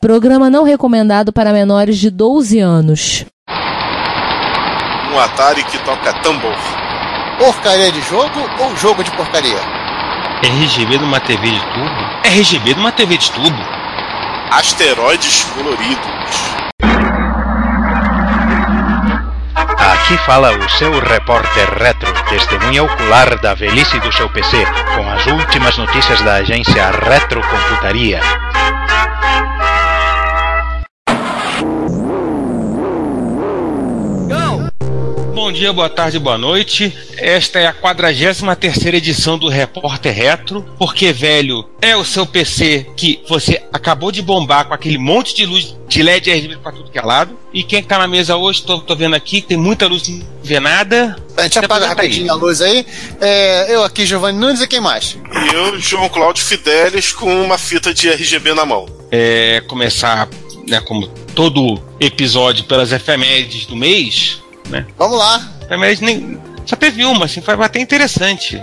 Programa não recomendado para menores de 12 anos. Um Atari que toca tambor. Porcaria de jogo ou jogo de porcaria? RGB numa TV de tubo? RGB numa TV de tubo? Asteroides coloridos. Aqui fala o seu repórter retro, testemunha ocular da velhice do seu PC, com as últimas notícias da agência Retrocomputaria. Bom dia, boa tarde, boa noite. Esta é a 43 edição do Repórter Retro, porque, velho, é o seu PC que você acabou de bombar com aquele monte de luz de LED RGB pra tudo que é lado. E quem tá na mesa hoje, tô, tô vendo aqui, tem muita luz, não vê nada. A gente apaga rapidinho a luz aí. É, eu aqui, Giovanni Nunes, e quem mais? E eu, João Cláudio Fidelis, com uma fita de RGB na mão. É, começar, né, como todo episódio pelas efemérides do mês, né? Vamos lá. Efemérides nem... Só teve uma, assim, foi até interessante.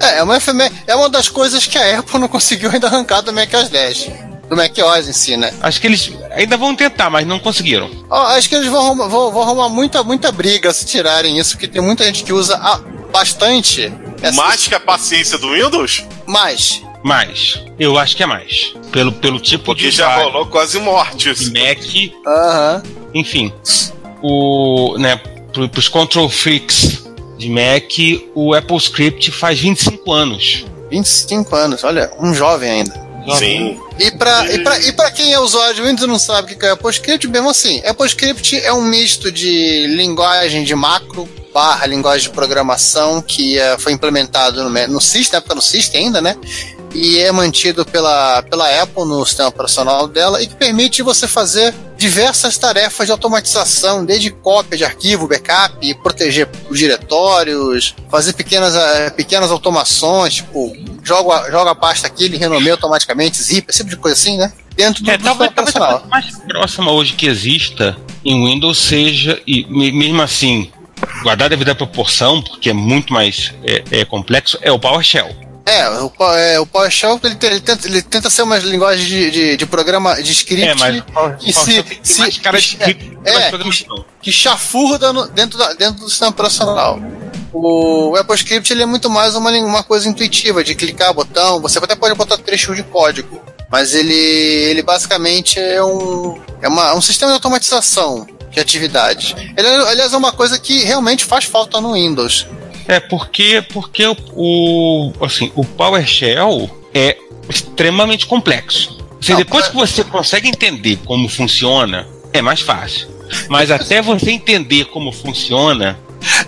É, é uma, efemé- é uma das coisas que a Apple não conseguiu ainda arrancar do Mac OS 10. Do Mac OS em si, né? Acho que eles ainda vão tentar, mas não conseguiram. Ó, acho que eles vão, arrumar- vão, vão arrumar muita, muita briga se tirarem isso, porque tem muita gente que usa ah, bastante. essa- Mais que a paciência do Windows? Mais. Mais. Eu acho que é mais. Pelo, pelo tipo Porque de já usuário. rolou quase morte isso. de Mac, Aham. enfim. O, né, pro, pros control freaks de Mac, o Apple Script faz 25 anos. 25 anos, olha, um jovem ainda. Sim. E pra, e, pra, e pra quem é usuário de Windows e não sabe o que é AppleScript, mesmo assim, AppleScript é um misto de linguagem de macro barra linguagem de programação que eh, foi implementado no, no System, na época no System ainda, né? E é mantido pela, pela Apple no sistema operacional dela e que permite você fazer diversas tarefas de automatização, desde cópia de arquivo, backup, proteger os diretórios, fazer pequenas, eh, pequenas automações, tipo, joga, a- joga a pasta aqui, ele renomeia automaticamente, zip, esse tipo de coisa assim, né? Dentro do, É, do talvez, talvez a coisa mais próxima hoje que exista em Windows seja, e me- mesmo assim, guardada a devida proporção, porque é muito mais é, é complexo, é o PowerShell. É, o, é, o PowerShell ele, ele tenta, ele tenta ser uma linguagem de, de, de programa de script É, mas que PowerShell se, cara de que- script é, chafurda no- dentro, da, dentro do sistema operacional. O AppleScript ele é muito mais uma, uma coisa intuitiva, de clicar botão, você até pode botar trecho de código, mas ele, ele basicamente é um, é uma, um sistema de automatização de atividades. Ele, é- aliás, é uma coisa que realmente faz falta no Windows. É, porque, porque o, assim, o PowerShell é extremamente complexo. Você, Não, depois que você consegue entender como funciona, é mais fácil. Mas até você entender como funciona,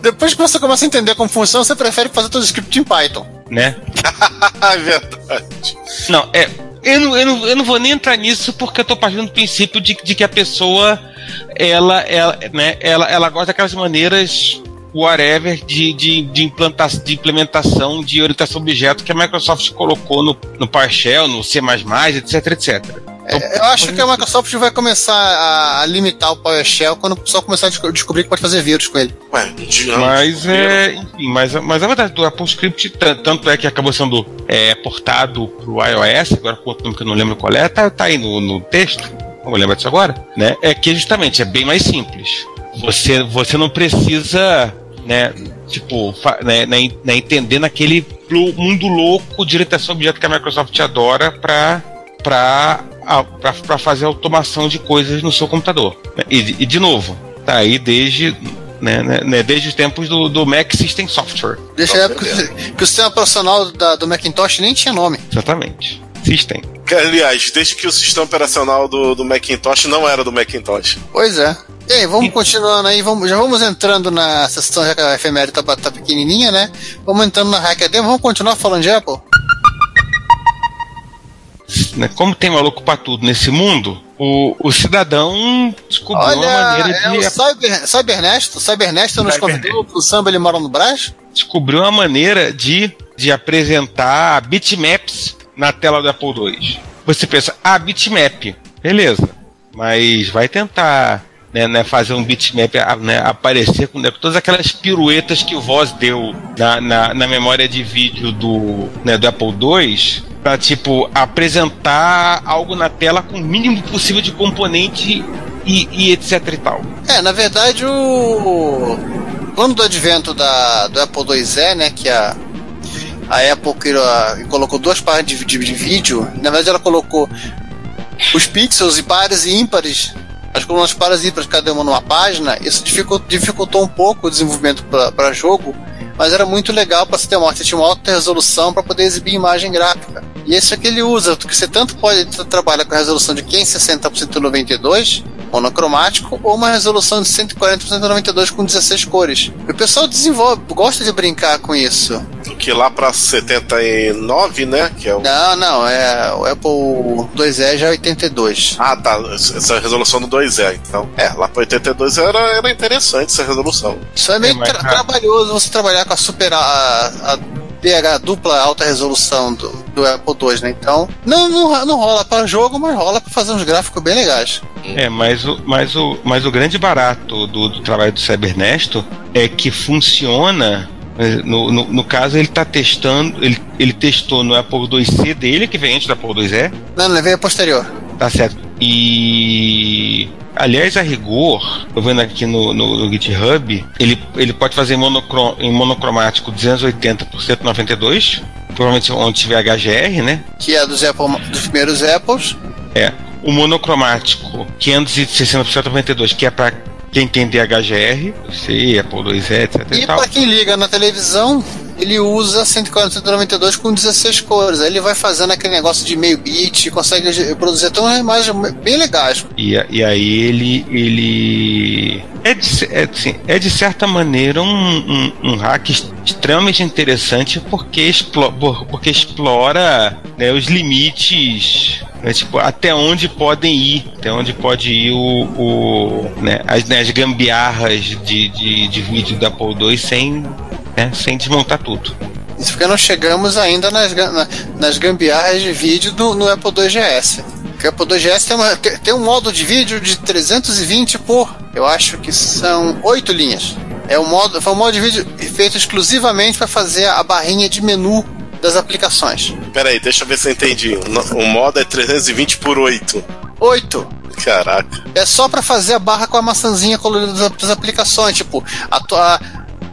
Depois que você começa a entender como funciona, você prefere fazer todo o script em Python. né? É verdade. Não, é. Eu não, eu, não, eu não vou nem entrar nisso porque eu tô partindo do princípio de, de que a pessoa ela, ela, né, ela, ela gosta daquelas maneiras whatever de, de, de, implanta, de implementação de orientação a objeto que a Microsoft colocou no, no PowerShell, no C++, etc, etc. Então, Eu acho que a Microsoft vai começar a, a limitar o PowerShell quando o pessoal começar a desco- descobrir que pode fazer vírus com ele. Ué, Mas é, enfim, mas, mas a verdade do AppleScript, t- tanto é que acabou sendo é, portado pro iOS, agora com outro nome que eu não lembro qual é, tá, tá aí no, no texto, não vou lembrar disso agora, né? É que justamente é bem mais simples. Você, você não precisa, né, tipo, né, né, né, entender naquele mundo louco de orientação a objeto que a Microsoft adora pra, pra, a- pra, pra fazer automação de coisas no seu computador. E, e de novo, tá aí desde né, né, né, desde os tempos do, do Mac System Software. Desde a época que, que o sistema profissional da- do Macintosh nem tinha nome. Exatamente. System. Que, aliás, desde que o sistema operacional do, do Macintosh não era do Macintosh. Pois é. E aí, vamos continuando aí, vamos, já vamos entrando na sessão, já que a efeméride tá, tá pequenininha, né? Vamos entrando na Hacker Demo, vamos continuar falando de Apple? Né, como tem maluco pra tudo nesse mundo, o, o cidadão descobriu uma Olha, maneira é de o Cyber, Cybernesto, Cybernesto nos convidou pro samba Ele Mora no Brás? descobriu uma maneira de, de apresentar bitmaps na tela do Apple II. Você pensa, ah, bitmap, beleza, mas vai tentar né, né, fazer um bitmap né, aparecer com né, todas aquelas piruetas que o Voz deu na, na, na memória de vídeo do, né, do Apple II Pra, tipo, apresentar algo na tela com o mínimo possível de componente e, e etc e tal. É, na verdade, o. Quando do advento da, do Apple IIe, né, que a, a Apple criou, colocou duas páginas de, de, de vídeo, na verdade ela colocou os pixels e pares e ímpares, as colunas pares e ímpares, cada uma numa página, isso dificultou, dificultou um pouco o desenvolvimento para jogo, mas era muito legal para você ter uma, você tinha uma alta resolução para poder exibir imagem gráfica. E esse é que ele usa, que você tanto pode tra- trabalhar com a resolução de 560 por 192, monocromático, ou uma resolução de 140 por 192 com 16 cores. E o pessoal desenvolve, gosta de brincar com isso. Que lá pra 79, né? Que é o. Não, não, é o Apple 2E já é 82. Ah, tá. Essa é a resolução do 2E. Então, é, lá pra 82 era, era interessante essa resolução. Isso é meio É, tra- cara- trabalhoso você trabalhar com a super a, a DH dupla alta resolução do, do Apple II, né? Então, não, não, não rola para jogo, mas rola para fazer uns gráficos bem legais. É, mas o, mas o, mas o grande barato do, do trabalho do Cybernesto é que funciona. eh, No, no, no caso, ele está testando, ele, ele testou no Apple IIc dele, que vem antes do Apple IIe, Não, não veio a posterior. tá certo. E. Aliás, a rigor, tô vendo aqui no, no, no GitHub, ele, ele pode fazer em, monocro, em monocromático 280 por 192, provavelmente onde tiver HGR, né? Que é dos, Apple, dos primeiros Apples. É. O monocromático 560 por 192, que é para quem tem DHGR, sei, Apple IIe, etc e, E para quem liga na televisão, ele usa 140 192 com 16 cores. Aí ele vai fazendo aquele negócio de meio bit, consegue produzir até uma imagem bem legais. E, e aí ele ele é de, é, assim, é de certa maneira um, um, um hack extremamente interessante porque, explo, por- porque explora né, os limites né, tipo, até onde podem ir até onde pode ir o, o né, as, né, as gambiarras de, de, de vídeo da Apple II sem, né, sem desmontar tudo Isso porque não chegamos ainda nas, na- nas gambiarras de vídeo do, no Apple 2GS. Porque o Apple 2GS tem, uma- tem- tem um modo de vídeo de 320 por, eu acho que são 8 linhas. É um modo, foi um modo de vídeo feito exclusivamente para fazer a barrinha de menu das aplicações. Pera aí, deixa eu ver se eu entendi. O modo é 320 por 8. 8. Caraca. É só para fazer a barra com a maçãzinha colorida das, das aplicações. Tipo, a tua.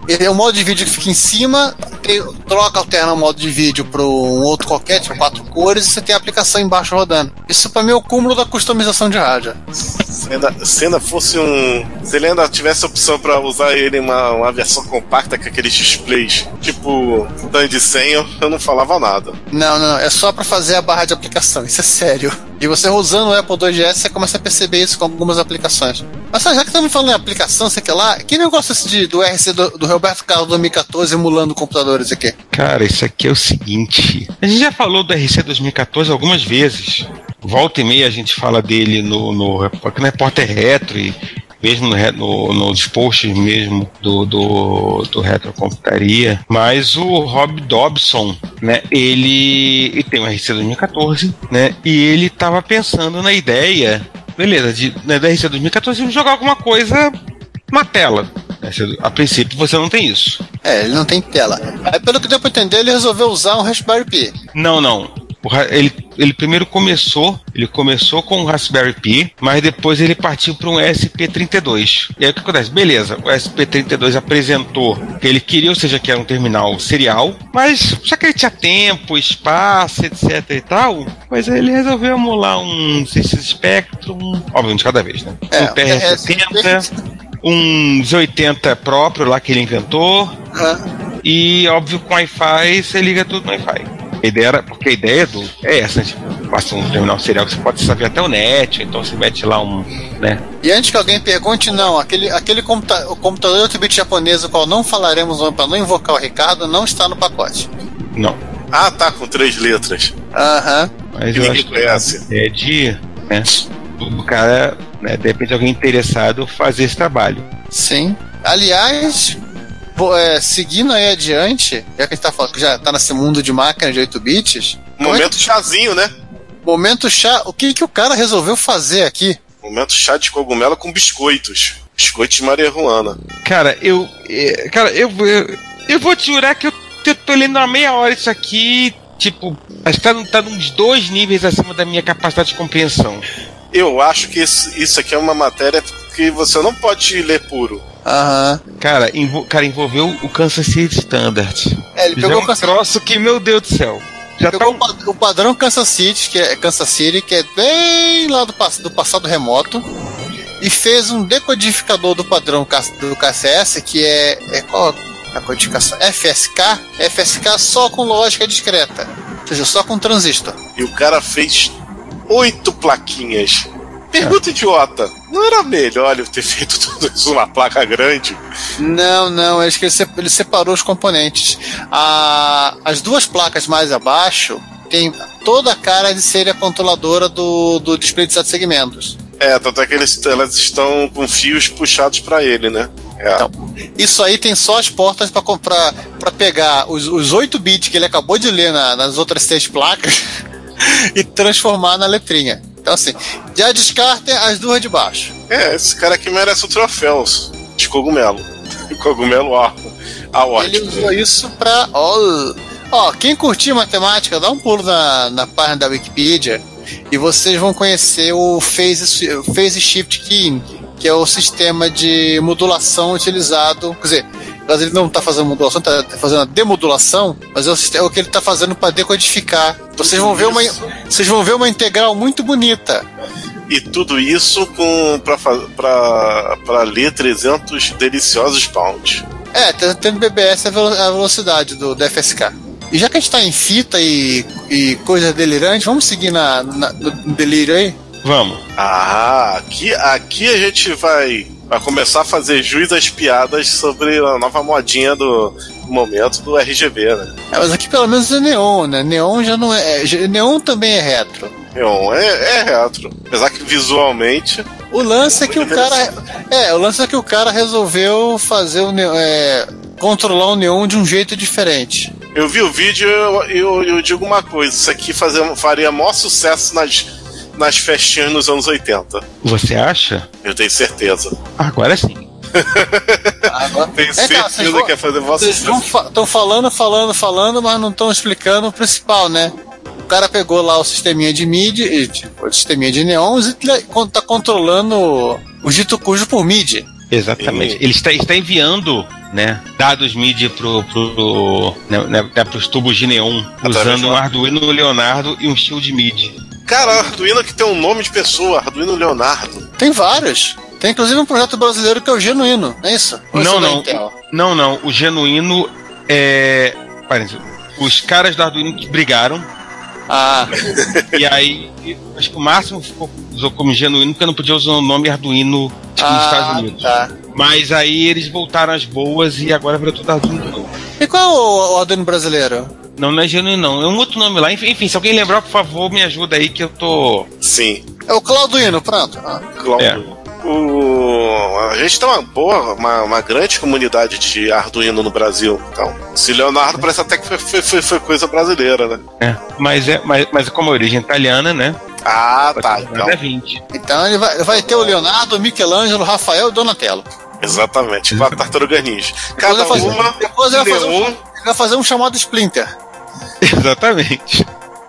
É o modo de vídeo que fica em cima, tem- troca, alterna o modo de vídeo para um outro qualquer, tipo quatro cores, e você tem a aplicação embaixo rodando. Isso para mim é o cúmulo da customização de rádio. Se ainda, se ainda fosse um. Se ele ainda tivesse a opção pra usar ele em uma, uma versão compacta com aqueles displays, tipo Dan de senha, eu não falava nada. Não, não, não, é só para fazer a barra de aplicação, isso é sério. E você usando o Apple 2GS, você começa a perceber isso com algumas aplicações. Mas já que estamos falando em aplicação, sei que lá, que negócio esse de, do RC do, do Roberto Carlos 2014 emulando computadores aqui? Cara, isso aqui é o seguinte. A gente já falou do RC 2014 algumas vezes. Volta e meia a gente fala dele no, no, no Repórter Retro e mesmo no, no, nos posts mesmo do, do, do Retrocomputaria. Mas o Rob Dobson, né, ele, ele tem um RC 2014, né, e ele tava pensando na ideia, beleza, de, né, da RC 2014 jogar alguma coisa na tela. né, A princípio você não tem isso. É, ele não tem tela. Aí, pelo que deu pra entender, ele resolveu usar um Raspberry Pi. Não, não. Ele, ele primeiro começou, ele começou com o Raspberry Pi, mas depois ele partiu para um SP32. E aí o que acontece? Beleza, o SP32 apresentou que ele queria, ou seja, que era um terminal serial, mas já que ele tinha tempo, espaço, etc e tal, mas ele resolveu emular um CX Spectrum, óbvio, um de cada vez, né? É, um TR-70, um Z80 próprio lá que ele inventou, e óbvio com Wi-Fi você liga tudo no Wi-Fi. A ideia era, porque a ideia do, é essa, tipo, passa um terminal serial que você pode saber até o net, então você mete lá um, né? E antes que alguém pergunte, não, aquele, aquele computa o computador 8-bit japonês, o qual não falaremos para não invocar o Ricardo, não está no pacote. Não. Ah, tá, com três letras. Aham. Mas Que eu acho que conhece. é de, né, do cara, né, de repente alguém interessado fazer esse trabalho. Sim. Aliás, é, seguindo aí adiante, já que a gente tá falando que já tá nesse mundo de máquina de 8 bits, Momento chazinho, né? momento chá, o que que o cara resolveu fazer aqui? Momento chá de cogumelo com biscoitos. Biscoitos de Maria Ruana. Cara, eu, é, cara, eu, eu, eu vou te jurar que eu, eu tô lendo uma meia hora isso aqui, tipo, Acho que tá, tá uns dois níveis acima da minha capacidade de compreensão. Eu acho que isso, isso aqui é uma matéria que você não pode ler puro. Aham. Cara, envol- cara, envolveu o Kansas City Standard. É, ele Já é pegou, um o Kansas, troço que, meu Deus do céu. Já tá pegou um... o pa- o padrão Kansas City, que é Kansas City, que é bem lá do, pass- do passado remoto, e fez um decodificador do padrão do KCS, que é, é qual a codificação? FSK, FSK só com lógica discreta, ou seja, só com transistor. E o cara fez oito plaquinhas. Pergunta idiota. Não era melhor ele ter feito tudo isso numa placa grande? Não, não, acho que ele, se- ele separou os componentes. A- as duas placas mais abaixo tem toda a cara de ser a controladora do, do display de sete segmentos. É, tanto é que eles, elas estão com fios puxados pra ele, né? É. Então, isso aí tem só as portas para comprar, para pegar os, os 8 bits que ele acabou de ler na- nas outras seis placas e transformar na letrinha. Então, assim, já descartem as duas de baixo. É, esse cara aqui merece o troféu de cogumelo. Cogumelo A. A Ele ótimo. usou isso pra. Ó, ó, quem curtir matemática, dá um pulo na, na página da Wikipedia e vocês vão conhecer o Phase, phase Shift Keying, que é o sistema de modulação utilizado. Quer dizer, mas ele não está fazendo modulação, está fazendo a demodulação, mas é o, sistema, é o que ele está fazendo para decodificar. Vocês vão, ver uma, vocês vão ver uma integral muito bonita. E tudo isso com pra ler 300 deliciosos pounds. É, tá tendo BBS a velo- a velocidade do, do FSK. E já que a gente tá em fita e, e coisa delirante, vamos seguir na, na- no delírio aí? Vamos. Ah, aqui, aqui a gente vai, vai começar a fazer jus às piadas sobre a nova modinha do momento do RGB, né? É, mas aqui pelo menos é neon, né? Neon já não é. já- Neon também é retro. Neon é, é retro. Apesar que visualmente. O lance é que o cara. É, o lance é que o cara resolveu fazer o neon, é, controlar o neon de um jeito diferente. Eu vi o vídeo e eu, eu, eu digo uma coisa: isso aqui fazer, faria maior sucesso nas, nas festinhas nos anos 80. Você acha? Eu tenho certeza. Agora sim. Agora, Tenho vocês certeza vão- que ia fazer sucesso. estão falando, falando, falando, mas não estão explicando o principal, né? O cara pegou lá o sisteminha de MIDI, e, tipo, o sisteminha de neons e está controlando o dito cujo por MIDI. Exatamente. Sim. Ele está, está enviando né, dados MIDI pro, pro, né, né, né, pros tubos de neon, Através usando do- um Arduino Leonardo e um shield MIDI. Cara, Arduino que tem um nome de pessoa, Arduino Leonardo. Tem vários. Tem inclusive um projeto brasileiro que é o Genuíno, é isso? Ou Não, é da não. Intel? Não, não. O genuíno é. Os caras do Arduino que brigaram. Ah, e aí, acho que o máximo ficou, usou como genuíno porque não podia usar o nome Arduino tipo, nos Estados ah Unidos. tá. Mas aí eles voltaram às boas e agora virou tudo Arduino de novo. E qual é o, o Arduino brasileiro? Não, não é genuíno, não. É um outro nome lá. Enfim, se alguém lembrar, por favor, me ajuda aí que eu tô. Sim, É o Clauduino, pronto. Ah. Cláudio. O... A gente tem uma boa, uma, uma grande comunidade de Arduino no Brasil. Então, se Leonardo parece até que foi, foi, foi- foi coisa brasileira, né? É, mas é, mas, mas como a origem italiana, né? Ah, tá. Então. Então, É 20. Então ele vai, vai ter o Leonardo, o Michelangelo, o Rafael e o Donatello. exatamente. Com a tartaruga ninja. Depois Cada vai fazer- uma depois ele vai fazer um- vai fazer um chamado Splinter. Exatamente.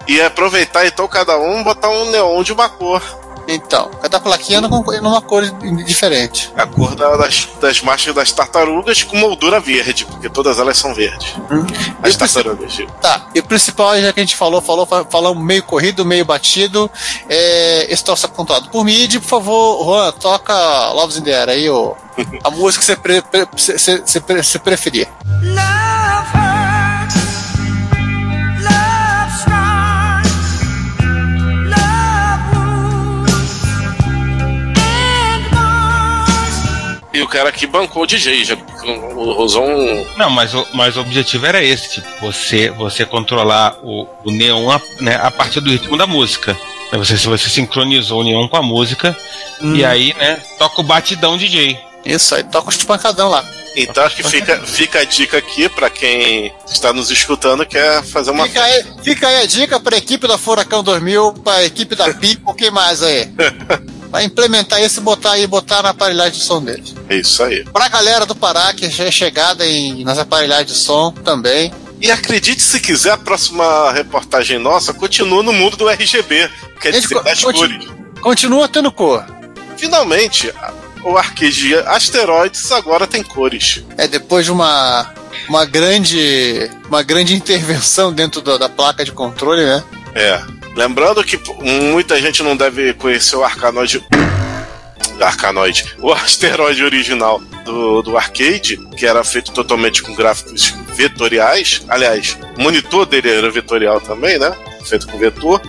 E aproveitar então cada um botar um neon de uma cor. Então, cada plaquinha numa, numa cor diferente. A cor da- das, das marchas das tartarugas com moldura verde, porque todas elas são verdes. As Eu preciso- tartarugas. Tá, e o principal, já que a gente falou, falou, fa- falamos meio corrido, meio batido. É, esse troço é controlado por MIDI. Por favor, Juan, toca Loves in the Air aí, ô, a música que você, pre, pre- você- você- você pre- você preferir. Love o cara aqui bancou o DJ, já usou um. Não, mas o, mas o objetivo era esse, tipo, você, você controlar o, o neon a, né, a partir do ritmo da música. Né, Você, se você sincronizou o neon com a música, e aí, né, toca o batidão DJ. Isso aí, toca os pancadão lá. Então acho que fica, fica a dica aqui pra quem está nos escutando quer fazer uma. Fica aí, fica aí a dica pra equipe da Furacão 2000, pra equipe da Pipo, quem mais aí? Vai implementar isso e botar aí, botar na aparelhagem de som deles. É isso aí. Pra galera do Pará, que já é chegada em, nas aparelhagens de som também. E acredite se quiser, a próxima reportagem nossa continua no mundo do RGB, quer Ele dizer, das cores. Continua tendo cor. Finalmente, o arcade Asteroids agora tem cores. É depois de uma uma grande uma grande intervenção dentro do- da placa de controle, né? É. Lembrando que muita gente não deve conhecer o Arcanoid. Arcanoid. O asteroide original do, do arcade, que era feito totalmente com gráficos vetoriais. Aliás, o monitor dele era vetorial também, né? Feito com vetor.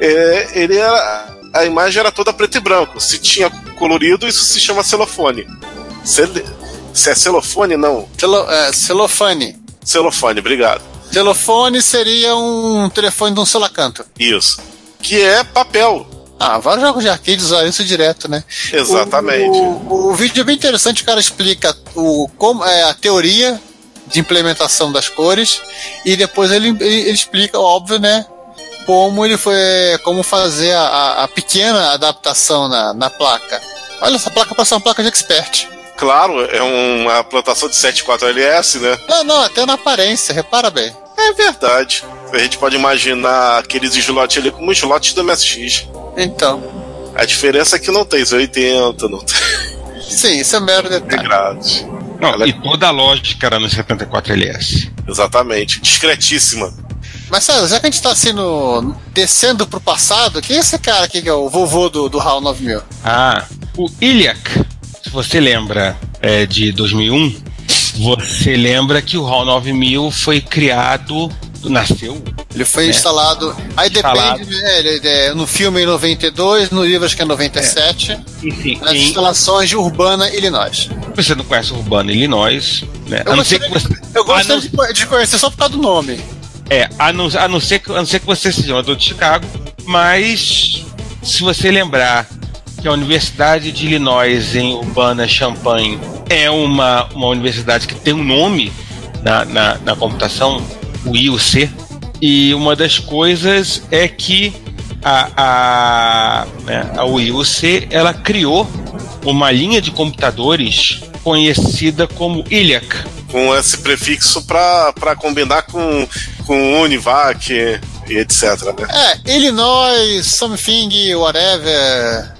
É, ele era. A imagem era toda preto e branco. Se tinha colorido, isso se chama celofone. Cel- se é celofone, não. Celo, é, celofane. Celofone, obrigado. Telefone seria um telefone de um solacanto. Isso. Que é papel. Ah, vários jogos de arcade usam isso direto, né? Exatamente. O, o- o vídeo é bem interessante, o cara explica o, como, é, a teoria de implementação das cores e depois ele, ele, ele explica, óbvio, né? Como ele foi. como fazer a, a- pequena adaptação na, na placa. Olha, essa placa parece uma placa de expert. Claro, é uma plantação de 74LS, né? Não, não, até na aparência, repara bem. É verdade. A gente pode imaginar aqueles slots ali como slots do MSX. Então, A diferença é que não tem 80, não tem sim, isso é mero detalhe. integrados. Não, Ela- e toda a lógica era no 74LS. Exatamente. Discretíssima. Mas César, já que a gente tá assim no, descendo pro passado, quem é esse cara aqui que é o vovô do, do HAL 9000? Ah, o Iliac, se você lembra é, de 2001, você lembra que o HAL 9000 foi criado, nasceu Ele foi É. instalado. Aí Instalado. depende, né, ele- é, no filme em 92, no livro acho que é 97, enfim, nas em, instalações de Urbana, Illinois. você não conhece Urbana, Illinois, né? Eu A não ser que gostaria- você, Eu gosto não- de, co- de conhecer só por causa do nome. É, a não, a, não ser, que- a não ser que você seja um de Chicago, mas se você lembrar que a Universidade de Illinois em Urbana-Champaign é uma, uma universidade que tem um nome na, na, na computação, o IUC, e uma das coisas é que a, a, né, a UIUC ela criou uma linha de computadores conhecida como ILIAC, Com esse prefixo pra combinar com, com Univac e etc. Né? É, Illinois, something, whatever.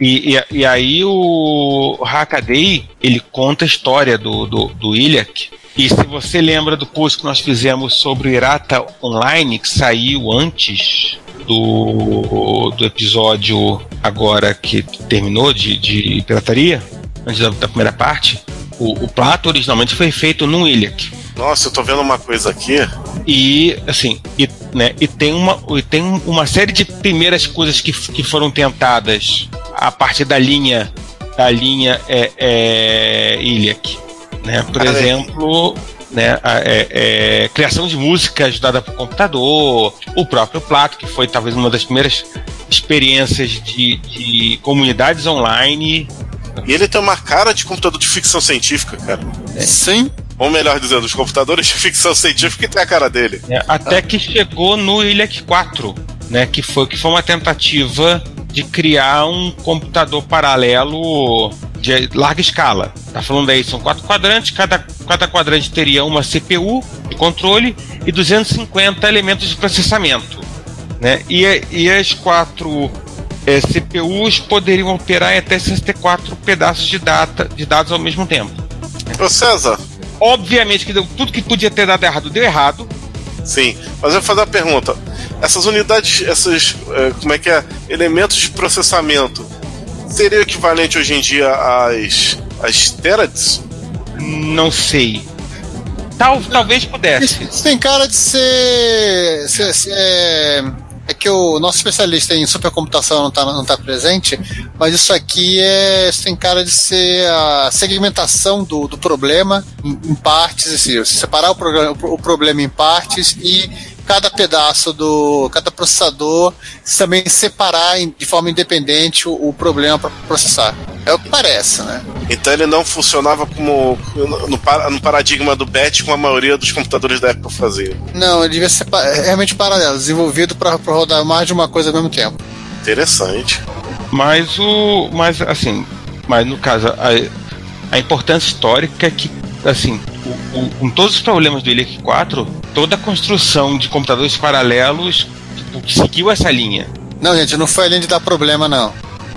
E, e, e aí o Hackaday, ele conta a história do, do, do Iliac. E se você lembra do post que nós fizemos sobre o Irata Online, que saiu antes do, do episódio agora que terminou de, de pirataria, antes da, da primeira parte, o, o Plato originalmente foi feito no Iliac. Nossa, eu tô vendo uma coisa aqui. E assim, e, né, e tem, uma, e tem uma série de primeiras coisas que, que foram tentadas a partir da linha da linha é, é, Iliac. Né? Por Ah, é. exemplo, né, a- é, é, criação de música ajudada por computador, o próprio Plato, que foi talvez uma das primeiras experiências de, de comunidades online. E ele tem uma cara de computador de ficção científica, cara. Sim. Ou melhor dizendo, os computadores de ficção científica que tem a cara dele. né, até que chegou no Iliac 4, né, que foi que foi uma tentativa de criar um computador paralelo de larga escala. Tá falando aí, são quatro quadrantes, cada, cada quadrante teria uma CPU de controle e 250 elementos de processamento. Né? E, e as quatro eh, CPUs poderiam operar em até 64 pedaços de, data, de dados ao mesmo tempo. Ô César, Obviamente que deu, tudo que podia ter dado errado deu errado. sim, mas eu vou fazer uma pergunta. Essas unidades, esses, eh, como é que é? Elementos de processamento, seria equivalente hoje em dia às, às terabytes? Não sei. Tal, talvez pudesse. Isso tem cara de ser. ser- ser- é, é que o nosso especialista em supercomputação não está não tá presente, mas isso aqui é, isso tem cara de ser a segmentação do, do problema em, em partes, assim, separar o, programa, o problema em partes e cada pedaço do. cada processador também separar em- de forma independente o, o problema para processar. É o que parece, né? Então ele não funcionava como no, no paradigma do BET como a maioria dos computadores da época faziam. Não, ele devia ser pa- realmente paralelo, desenvolvido para rodar mais de uma coisa ao mesmo tempo. Interessante. Mas o. Mas assim. Mas no caso, a, a importância histórica é que, assim, o- o- com todos os problemas do Elec 4, toda a construção de computadores paralelos tipo, seguiu essa linha. Não, gente, não foi a linha de dar problema, não.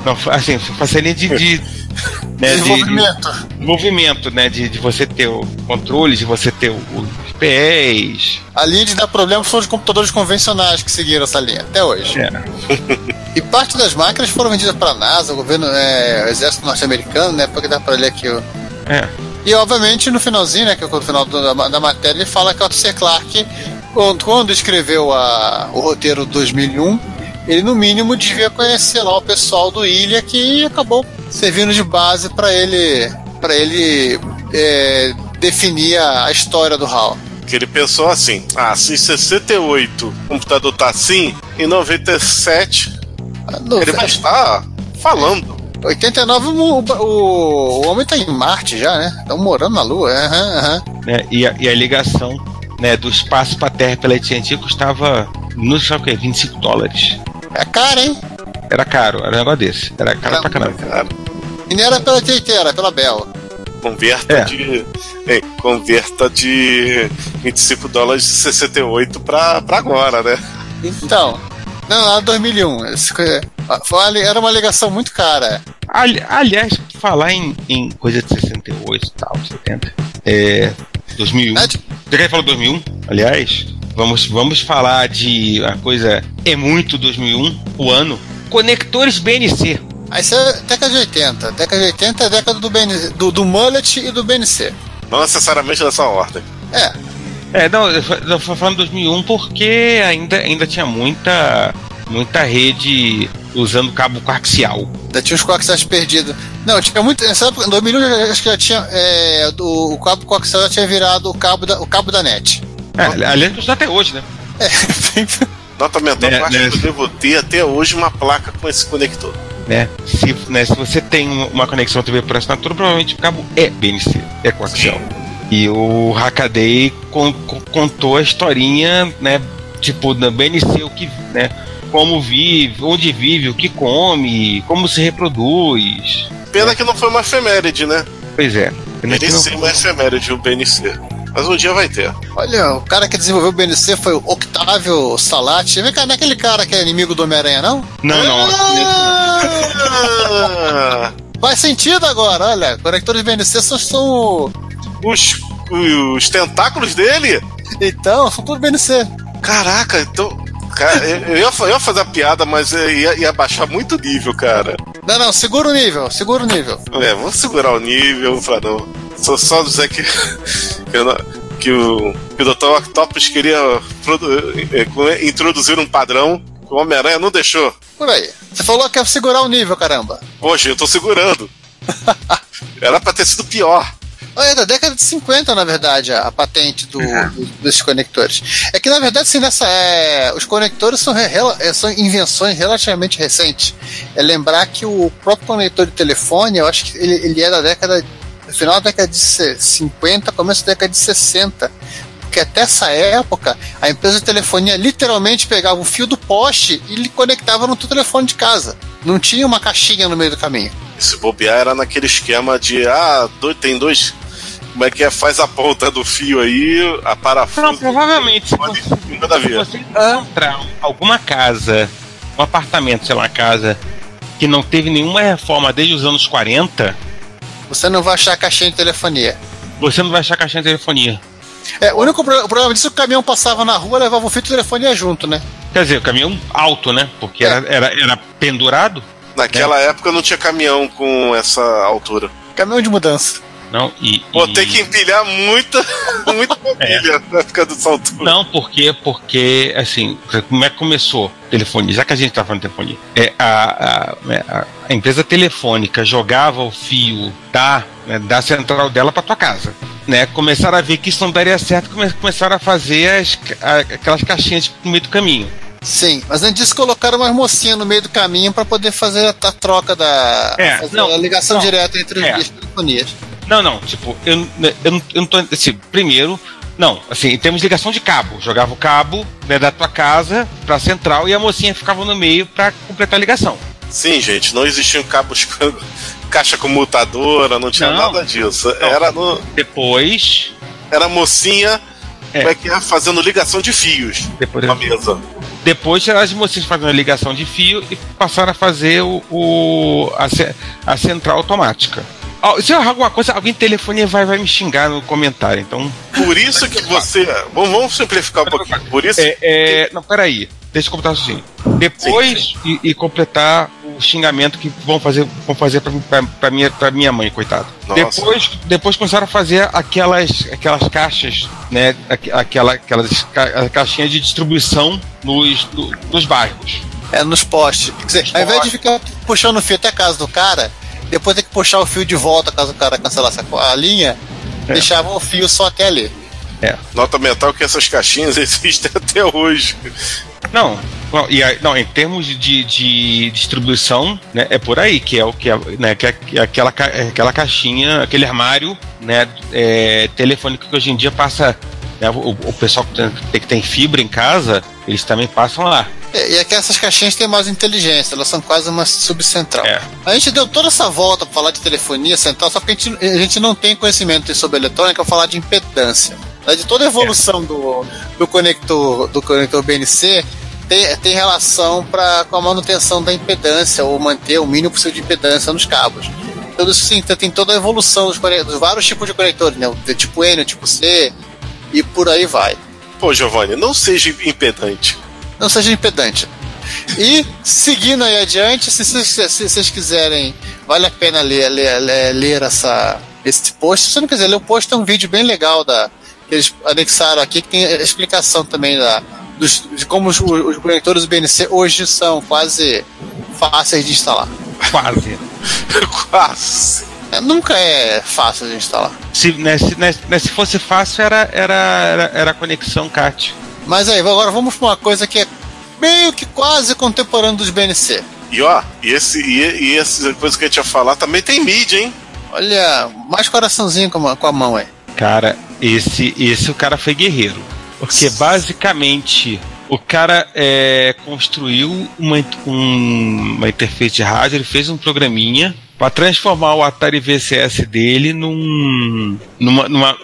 Não, assim, foi essa linha de, de, né, de- Desenvolvimento. de movimento, né? De, de você ter o controle, de você ter o, os pés. A linha de dar problema foram os computadores convencionais que seguiram essa linha, até hoje. É. E parte das máquinas foram vendidas para a NASA, o governo, é, o exército norte-americano, né? Porque dá para ler aqui o, É. E obviamente no finalzinho, né, que é o final da, da matéria, ele fala que o C. Clarke, quando, quando escreveu a- o roteiro 2001, ele no mínimo devia conhecer lá o pessoal do Ilha que acabou servindo de base para ele para ele é, definir a, a história do HAL. Que ele pensou assim: ah, se em 68 o computador tá assim, em 97 No, ele vai estar falando. 89 o, o, o homem tá em Marte já, né? Estão morando na Lua. aham, aham. né, e, a, e a ligação né, do espaço para a Terra pela AT&T custava, não sei o que, 25 dólares. É caro, hein? Era caro, era um negócio desse. Era caro pra caramba. Cara, E não era pela TT, era pela Bell. converta É. de. Ei, converta de 25 dólares de 68 pra, pra agora, né? Então, não, lá 2001. Co- foi uma- Era uma ligação muito cara. Ali- aliás, falar em, em coisa de 68 e tal, 70. É. 2001. Né, tipo, Você quer falar 2001? Aliás, vamos, vamos falar de a coisa é muito 2001, o ano. Conectores BNC. Aí isso é década de 80. Década de 80 é a década do, BN, do, do Mullet e do BNC. Não necessariamente nessa ordem. É, É, não, eu eu tô falando 2001 porque ainda, ainda tinha muita muita rede usando cabo coaxial. ainda tinha os coaxiais perdidos. Não, tinha muito. Nessa época, em 2001, já- acho que já tinha. é, do, o cabo coaxial já tinha virado o cabo da, o cabo da net. É, aliás, usa até hoje, né? É, Nota mental, Né, eu acho né? que eu devo ter até hoje uma placa com esse conector. né? Se, né, se você tem um- uma conexão TV por assinatura, provavelmente o cabo é BNC, é coaxial. E o Hackaday con- con- contou a historinha, né? Tipo, da BNC, o que, né? Como vive, onde vive, o que come, como se reproduz. Pena que não foi uma efeméride, né? Pois é. sim uma efeméride, o BNC. Mas um dia vai ter. Olha, o cara que desenvolveu o BNC foi o Octavio Salati. Vem cá, não é aquele cara que é inimigo do Homem-Aranha, não? Não, não. Ah, Faz sentido agora, olha. Conectores BNC são, são. os, os tentáculos dele? Então, são tudo BNC. Caraca, então. Cara, eu, ia, eu ia fazer a piada, mas ia, ia baixar muito o nível, cara. Não, não, segura o nível, segura o nível. É, vamos segurar o nível pra não. Só, só dizer que. que, eu não- que o, que o Dr. Octopus queria eh, co- introduzir um padrão que o Homem-Aranha não deixou. Por aí. Você falou que ia segurar o nível, caramba. Poxa, eu tô segurando. Era pra ter sido pior. É da década de 50, na verdade, a, a patente do, do- desses conectores. É que, na verdade, assim, nessa, é, os conectores são, re- é, são invenções relativamente recentes. É lembrar que o próprio conector de telefone, eu acho que ele, ele é da década. final da década de se- 50, começo da década de 60. Porque até essa época, a empresa de telefonia literalmente pegava o fio do poste e lhe conectava no teu telefone de casa. Não tinha uma caixinha no meio do caminho. Se bobear era naquele esquema de ah, dois, tem dois. Como é que é? Faz a ponta do fio aí, a parafuso. Não, provavelmente, se Pode você, ir nada a se ver. você encontrar alguma casa, um apartamento, sei lá, uma casa, que não teve nenhuma reforma desde os anos 40, Você não vai achar a caixinha de telefonia. você não vai achar caixinha de telefonia. É, o único pro- o problema disso é que o caminhão passava na rua levava o fio de telefonia junto, né? Quer dizer, o caminhão alto, né? Porque era, era, era pendurado. Naquela época não tinha caminhão com essa altura. Caminhão de mudança. Não, e. Vou e- ter que empilhar muita, muita mobília na época dessa altura. Não, porque, porque, assim, como é que começou a telefonia? Já que a gente tá falando de telefonia, é, a, a, né, a- a empresa telefônica jogava o fio da, né, da central dela para tua casa. Né, começaram a ver que isso não daria certo, come- começaram a fazer as, a- aquelas caixinhas no meio do caminho. Sim, mas antes disso colocaram umas mocinhas no meio do caminho para poder fazer a, a troca da. É, fazer não, a ligação não, direta entre é. as telefonias. Não, não, tipo, eu, eu, não- eu não tô. Assim, primeiro, não, assim, em termos de ligação de cabo. Jogava o cabo né, da tua casa pra central e a mocinha ficava no meio pra completar a ligação. Sim, gente, não existiam cabos com caixa comutadora, não tinha Não. nada disso. Não. Era no. Depois, era a mocinha É. como é que é, fazendo ligação de fios Depois, na mesa. depois as mocinhas fazendo a ligação de fio e passaram a fazer o, o- a, a central automática. Se eu errar alguma coisa, alguém telefone e vai, vai me xingar no comentário. Então, Por isso que você. Vamos, vamos simplificar um pouquinho. Por isso. é, é, não, peraí. Deixa eu completar assim. Depois E, e completar o xingamento que vão fazer, vão fazer pra, pra, pra minha, pra minha mãe, coitado. Nossa. Depois, depois começaram a fazer aquelas, aquelas caixas, né? aqu- Aquela, aquelas ca- caixinhas de distribuição nos, no- nos bairros. É nos postes. Quer dizer, ao invés de ficar puxando o fio até a casa do cara, depois tem que puxar o fio de volta caso o cara cancelasse a linha, É. deixavam o fio só até ali. Nota mental que essas caixinhas existem até hoje. Não, não, e aí- não, em termos de, de distribuição, né, é por aí, que é o que é, né, que é, é aquela, é aquela caixinha, aquele armário né, é, telefônico que hoje em dia passa. né, o, o pessoal que tem, que tem fibra em casa, eles também passam lá. E, e é que essas caixinhas têm mais inteligência, elas são quase uma subcentral. É. A gente deu toda essa volta para falar de telefonia central, só porque a gente, a gente não tem conhecimento sobre eletrônica para falar de impedância. Né, De toda a evolução do, do conector do conector BNC tem, tem relação pra, com a manutenção da impedância ou manter o mínimo possível de impedância nos cabos. Tudo isso sim, tem toda a evolução dos, dos vários tipos de conectores, né? O tipo N, o tipo C e por aí vai. Pô, Giovanni, não seja impedante. Não seja impedante. E seguindo aí adiante, se vocês se, se vocês quiserem, vale a pena ler, ler, ler, ler essa, esse post. Se você não quiser ler o post, tem um vídeo bem legal da, que eles anexaram aqui, que tem a explicação também da, dos, de como os, os conectores do BNC hoje são quase fáceis de instalar. Quase. Quase. É, nunca é fácil de instalar. Se, né, se, né, né, se fosse fácil, era, era, era, era a conexão CAT. Mas aí, agora vamos para uma coisa que é meio que quase contemporâneo dos BNC. E ó, e esse e, e essa coisa que a gente ia falar também tem mídia, hein? Olha, mais coraçãozinho com a, com a mão aí. Cara, esse, esse o cara foi guerreiro. Porque basicamente o cara é, construiu uma, um- uma interface de rádio, ele fez um programinha para transformar o Atari VCS dele num. numa. numa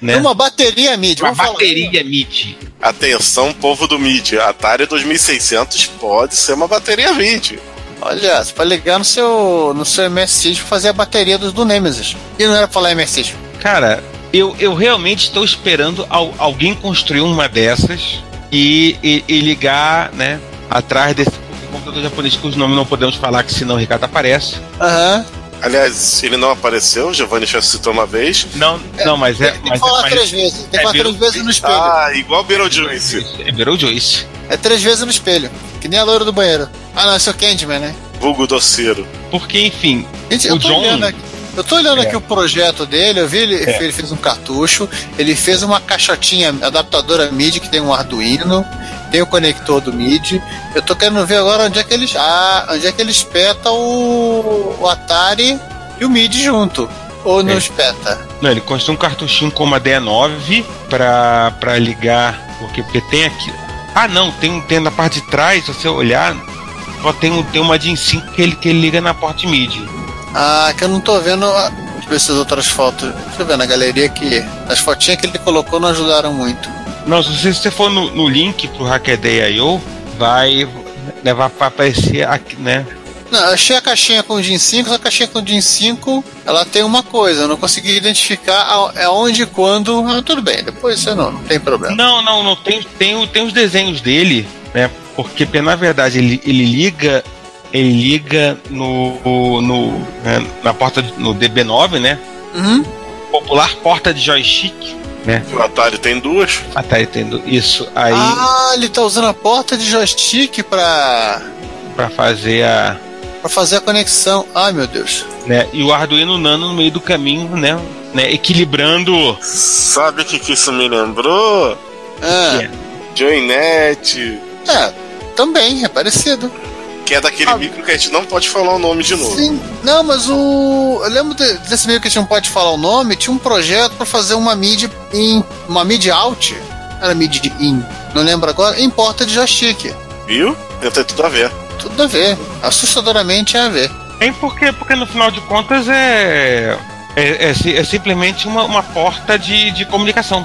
né? Uma bateria MIDI. uma vamos falar. bateria MIDI. Atenção, povo do MIDI. Atari 2600 pode ser uma bateria MIDI. Olha, você pode ligar no seu, no seu MSX pra fazer a bateria do, do Nemesis. E não era pra falar MSX. Cara, eu, eu realmente estou esperando al- alguém construir uma dessas e, e- e ligar, né, atrás desse computador japonês cujo nome não podemos falar, que senão o Ricardo aparece. Aham. Aliás, ele não apareceu, Giovanni já citou uma vez. Não, não, mas é. Tem que Mas, falar mas três vezes. Tem que é falar três vezes no espelho. Ah, igual Beetlejuice. é Beetlejuice. É três vezes no espelho. Que nem a loira do banheiro. Ah, não, esse é o Candyman, né? Vulgo doceiro. Porque, enfim, Gente, O eu tô John- olhando aqui. Eu tô olhando É. aqui o projeto dele, eu vi ele, É. ele fez um cartucho, ele fez uma caixotinha adaptadora MIDI que tem um Arduino, tem o conector do MIDI. Eu tô querendo ver agora onde é que eles. Ah, onde é que ele espeta o, o Atari e o MIDI junto. Ou não É. espeta? não, ele construiu um cartuchinho com uma D9 pra, pra ligar. Porque, porque tem aqui. Ah, não, tem, tem na parte de trás, se você olhar, só tem, um- tem uma DIN 5 que ele, que ele liga na porta MIDI. Ah, que eu não tô vendo. ah, Deixa eu ver se as outras fotos. Deixa eu ver na galeria que as fotinhas que ele colocou não ajudaram muito. Não, se você, for no, no link pro Hackaday.io, vai levar pra aparecer aqui, né? Não, achei a caixinha com o DIN 5, só a caixinha com o DIN 5, ela tem uma coisa, eu não consegui identificar a- é onde e quando. Ah, tudo bem, depois você não, não tem problema. Não, não, não tem, tem, o- tem os desenhos dele, né? Porque na verdade ele, ele liga ele liga no, no né, na porta no DB9, né? Uhum. Popular porta de joystick, né? O Atari tem duas. Ah, tá entendo isso aí Ah, ele tá usando a porta de joystick pra, pra fazer a, pra fazer a conexão. Ai meu Deus. né? E o Arduino Nano no meio do caminho, né? né equilibrando Sabe o que, que isso me lembrou? Ah, É. Joynet. é, também, é parecido. Que é daquele Ah. micro que a gente não pode falar o nome de novo. Sim, não, mas o. Eu lembro de- desse meio que a gente não pode falar o nome, tinha um projeto pra fazer uma MIDI em. uma MIDI out. Era MIDI in, não lembro agora, em porta de joystick. Viu? Tem tudo a ver. Tudo a ver. Assustadoramente é a ver. Tem porque, porque no final de contas é. É, é é simplesmente uma, uma porta de, de comunicação.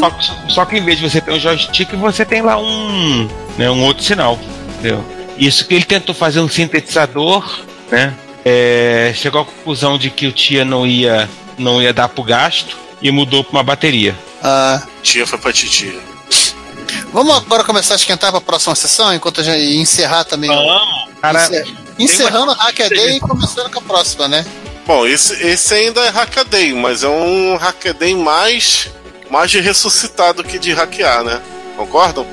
Só, que- só que em vez de você ter um joystick, você tem lá um, né, um outro sinal. Entendeu? Isso que ele tentou fazer um sintetizador, né? é, chegou à conclusão de que o tia não ia, não ia dar pro gasto e mudou pra uma bateria. Ah, Tia foi pra titia. vamos agora começar a esquentar para a próxima sessão, enquanto a gente e encerrar também. o- Vamos! Cara, encer- encerrando a Hackaday e começando com a próxima, né? Bom, esse, esse ainda é Hackaday, mas é um Hackaday mais, mais de ressuscitado que de hackear, né? Concordam?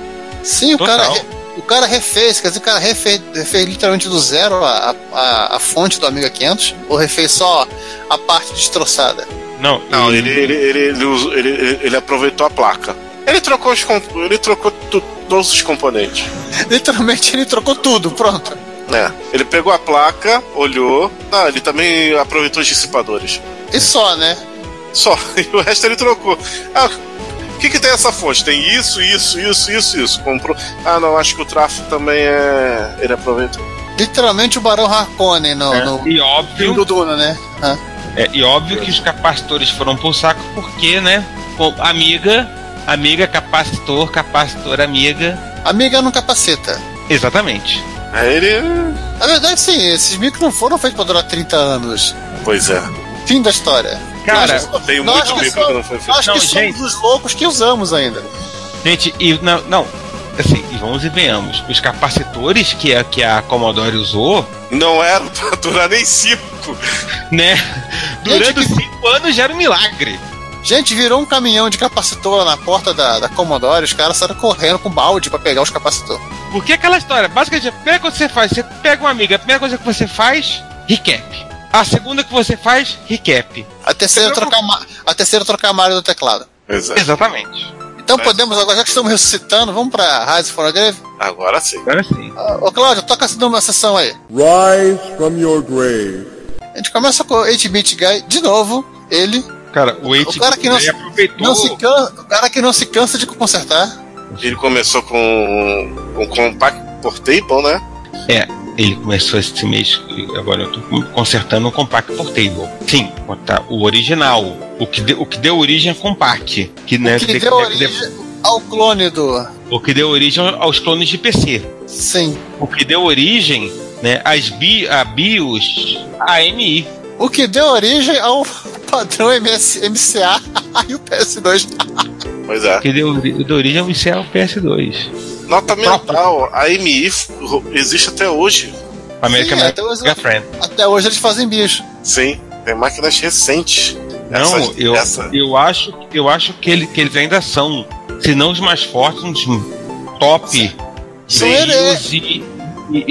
Sim, o Total. cara, re- o cara refez, quer dizer, o cara refez, refez literalmente do zero a, a, a fonte do Amiga 500, ou refez só a parte destroçada? não, Não, ele, ele, ele, ele, ele, ele- ele aproveitou a placa. Ele trocou, os, comp- ele trocou tu- todos os componentes. Literalmente ele trocou tudo, pronto. É, ele pegou a placa, olhou. Ah, ele também aproveitou os dissipadores. E só, né? Só. E o resto ele trocou. Ah, o que, que tem essa fonte? Tem isso, isso, isso, isso, isso. Comprou. Ah, não, acho que o tráfego também é. Ele aproveitou. Literalmente o Barão Harkonnen no, é, no e óbvio, do Duna, né? Ah. é, e óbvio que os capacitores foram pro saco porque, né? com- Amiga, amiga, capacitor, capacitor, amiga. Amiga não capaceta. Exatamente. Aí ele. Na verdade, sim, esses micros não foram feitos para durar 30 anos. Pois é. Fim da história. Cara, Nós- Tem nós muito que que somos- não foi feito. Nós Não, que gente. somos os loucos que usamos ainda. Gente, e não, não. Assim, e vamos e venhamos. Os capacitores que a, que a Commodore usou, Não era pra durar nem cinco. né? Durando que- cinco anos já era um milagre. Gente, virou um caminhão de capacitor lá na porta da, da Commodore, os caras saíram correndo com balde pra pegar os capacitores. Porque aquela história, basicamente, a primeira coisa que você faz, você pega uma amiga, a primeira coisa que você faz, recap. A segunda que você faz, recap. A terceira, viu? trocar, ma- a terceira trocar a malha do teclado. É. Exatamente. Então Mas- podemos, agora já que estamos ressuscitando, vamos pra Rise for a Grave? Agora sim. Agora sim. Ah, Ô Cláudio, toca essa uma sessão aí. Rise from your grave. A gente começa com o 8-Bit Guy, de novo, ele, Cara, o H cara que não se- aproveitou. não se can... o cara que não se cansa de consertar. Ele começou com um Compact Portable, né? É, ele começou esse mês, agora eu tô consertando o Compact Portable. Sim, o original. O que, deu, o que deu origem ao Compact. Que, né, que de- deu de- de- origem ao clone do... o que deu origem aos clones de PC. Sim. O que deu origem né, às bi, a BIOS AMI. O que deu origem ao padrão MS, MCA e o PS2. Pois é. O que deu, deu origem ao ICL PS2. Nota mental, a AMI existe até hoje. American Sim, até hoje-. Até hoje eles fazem bicho. Sim, tem máquinas recentes. Não, Essa- eu, essa- eu acho, eu acho que, ele- que eles ainda são, se não os mais fortes, um dos top São BIOS e. e,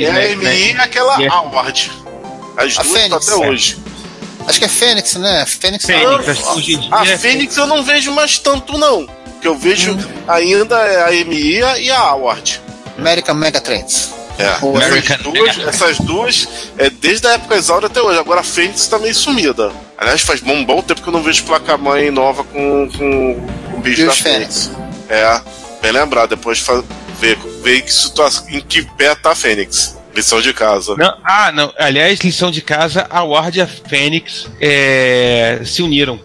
e É a né, AMI né, e aquela e é- Award. As A duas Fênix, até é. hoje. Acho que é Fênix, né? Fênix. Fênix, que hoje em dia A é- Fênix eu não vejo mais tanto, não. Que eu vejo Hum. ainda é a AMI e a Award. American Megatrends. É, essas duas, essas duas é desde a época Exaure até hoje. Agora a Fênix tá meio sumida. Aliás, faz um bom tempo que eu não vejo placa-mãe nova com, com, com o bicho Bios da Fênix. É, bem lembrado. Depois ver, ver que situação, em que pé tá a Fênix. Lição de casa. Não, ah, não. Aliás, lição de casa, a Ward e a Fênix é, se uniram.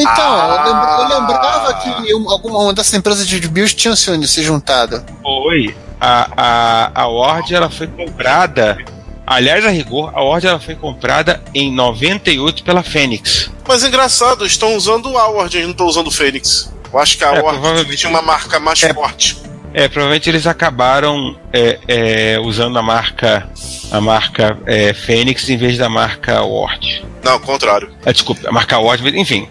Então, Ah. eu, lembra- eu lembrava que um- alguma uma dessas empresas de BIOS tinham se, se juntado. Foi. A, a, a Ward ela foi comprada. Aliás, a rigor, a Ward ela foi comprada em 98 pela Fênix. Mas engraçado, estão usando o Award, eles não estão usando o Fênix. Eu acho que a É, provavelmente- tinha uma marca mais É. forte. É, provavelmente eles acabaram é, é, usando a marca a marca é, Fênix em vez da marca Ward. Não, ao contrário. Ah, desculpa, a marca Ward, mas enfim.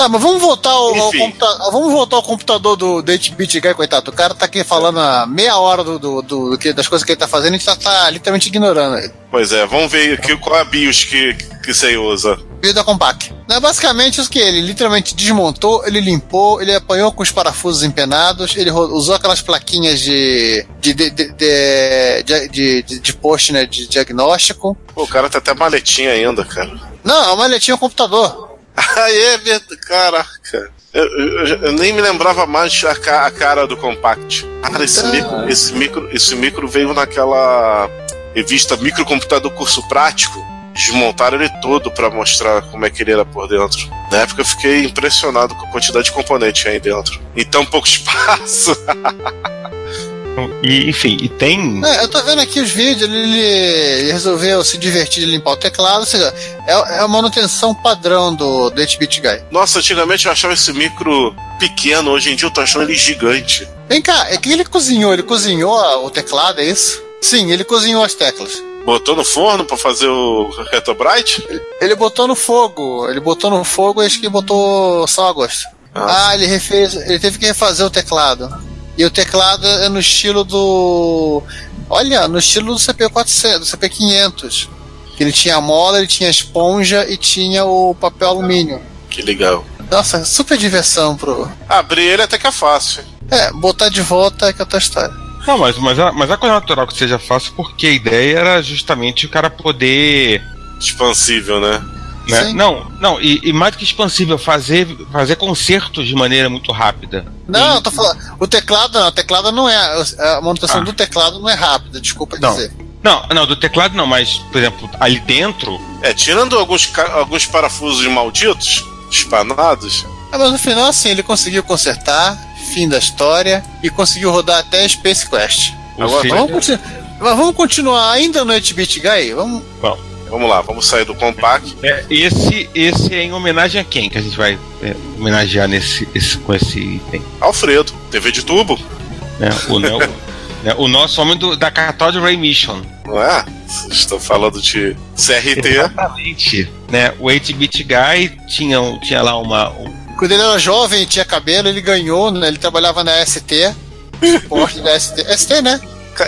Tá, mas vamos voltar ao, ao Enfim. computa- vamos voltar ao computador do, do 8-bit guy, coitado. O cara tá aqui falando a meia hora do, do, do- do das coisas que ele tá fazendo e a gente tá, tá literalmente ignorando ele. Pois é, vamos ver aqui qual é a BIOS que, que você usa. Vida compact. É basicamente isso que ele literalmente desmontou, ele limpou, ele apanhou com os parafusos empenados, ele usou aquelas plaquinhas de de, de, de, de, de, de- de post, né, de diagnóstico. Pô, o cara tá até maletinha ainda, cara. Não, é uma letinha computador. Ah, é verdade. Caraca. Eu, eu- eu nem me lembrava mais a, ca- a cara do Compact. Cara, esse, Ah. micro, esse, micro, esse micro veio naquela revista Microcomputador Curso Prático. desmontaram ele todo pra mostrar como é que ele era por dentro. Na época eu fiquei impressionado com a quantidade de componente aí dentro. Em tão pouco espaço. E, enfim, e tem. É, eu tô vendo aqui os vídeos, ele, ele resolveu se divertir de limpar o teclado, ou seja, é, é a manutenção padrão do, do 8-bit guy. Nossa, antigamente eu achava esse micro pequeno, hoje em dia eu tô achando ele gigante. Vem cá, é que ele cozinhou, ele cozinhou o teclado, é isso? Sim, ele cozinhou as teclas. Botou no forno pra fazer o Retrobrite? Ele botou no fogo, ele botou no fogo e acho que botou sal a gosto. Ah. Ah, ele refez, ele teve que refazer o teclado. E o teclado é no estilo do. Olha, no estilo do CP400, do CP500. Que ele tinha a mola, ele tinha a esponja e tinha o papel alumínio. Que legal. Nossa, super diversão pro. Abrir ele até que é fácil. É, botar de volta é que é outra história. Não, mas, mas, a, mas a coisa natural que seja fácil, porque a ideia era justamente o cara poder. Expansível, né? Né? Não, não, e, e mais do que expansível, fazer, fazer concertos de maneira muito rápida. Não, eu tô falando. O teclado não, o teclado não é. A manutenção Ah. do teclado não é rápida, desculpa Não. dizer. Não, não, do teclado não, mas, por exemplo, ali dentro. É, tirando alguns, alguns parafusos malditos, espanados, Ah, mas no final, assim, ele conseguiu consertar, fim da história, e conseguiu rodar até Space Quest. Agora, Vamos, continu- mas vamos continuar ainda no 8-bit guy? Vamos. Vamos lá, vamos sair do compact. é, esse, esse é em homenagem a quem que a gente vai é, homenagear nesse, esse, com esse item? Alfredo, TV de tubo, né? O, né, o, né, o nosso homem do, da Cathode Ray Mission. não é? Estou falando de CRT. Exatamente. Né, o 8-bit guy tinha, tinha lá uma. um- Quando ele era jovem e tinha cabelo, ele ganhou, né? Ele trabalhava na ST. Suporte da ST. ST, né?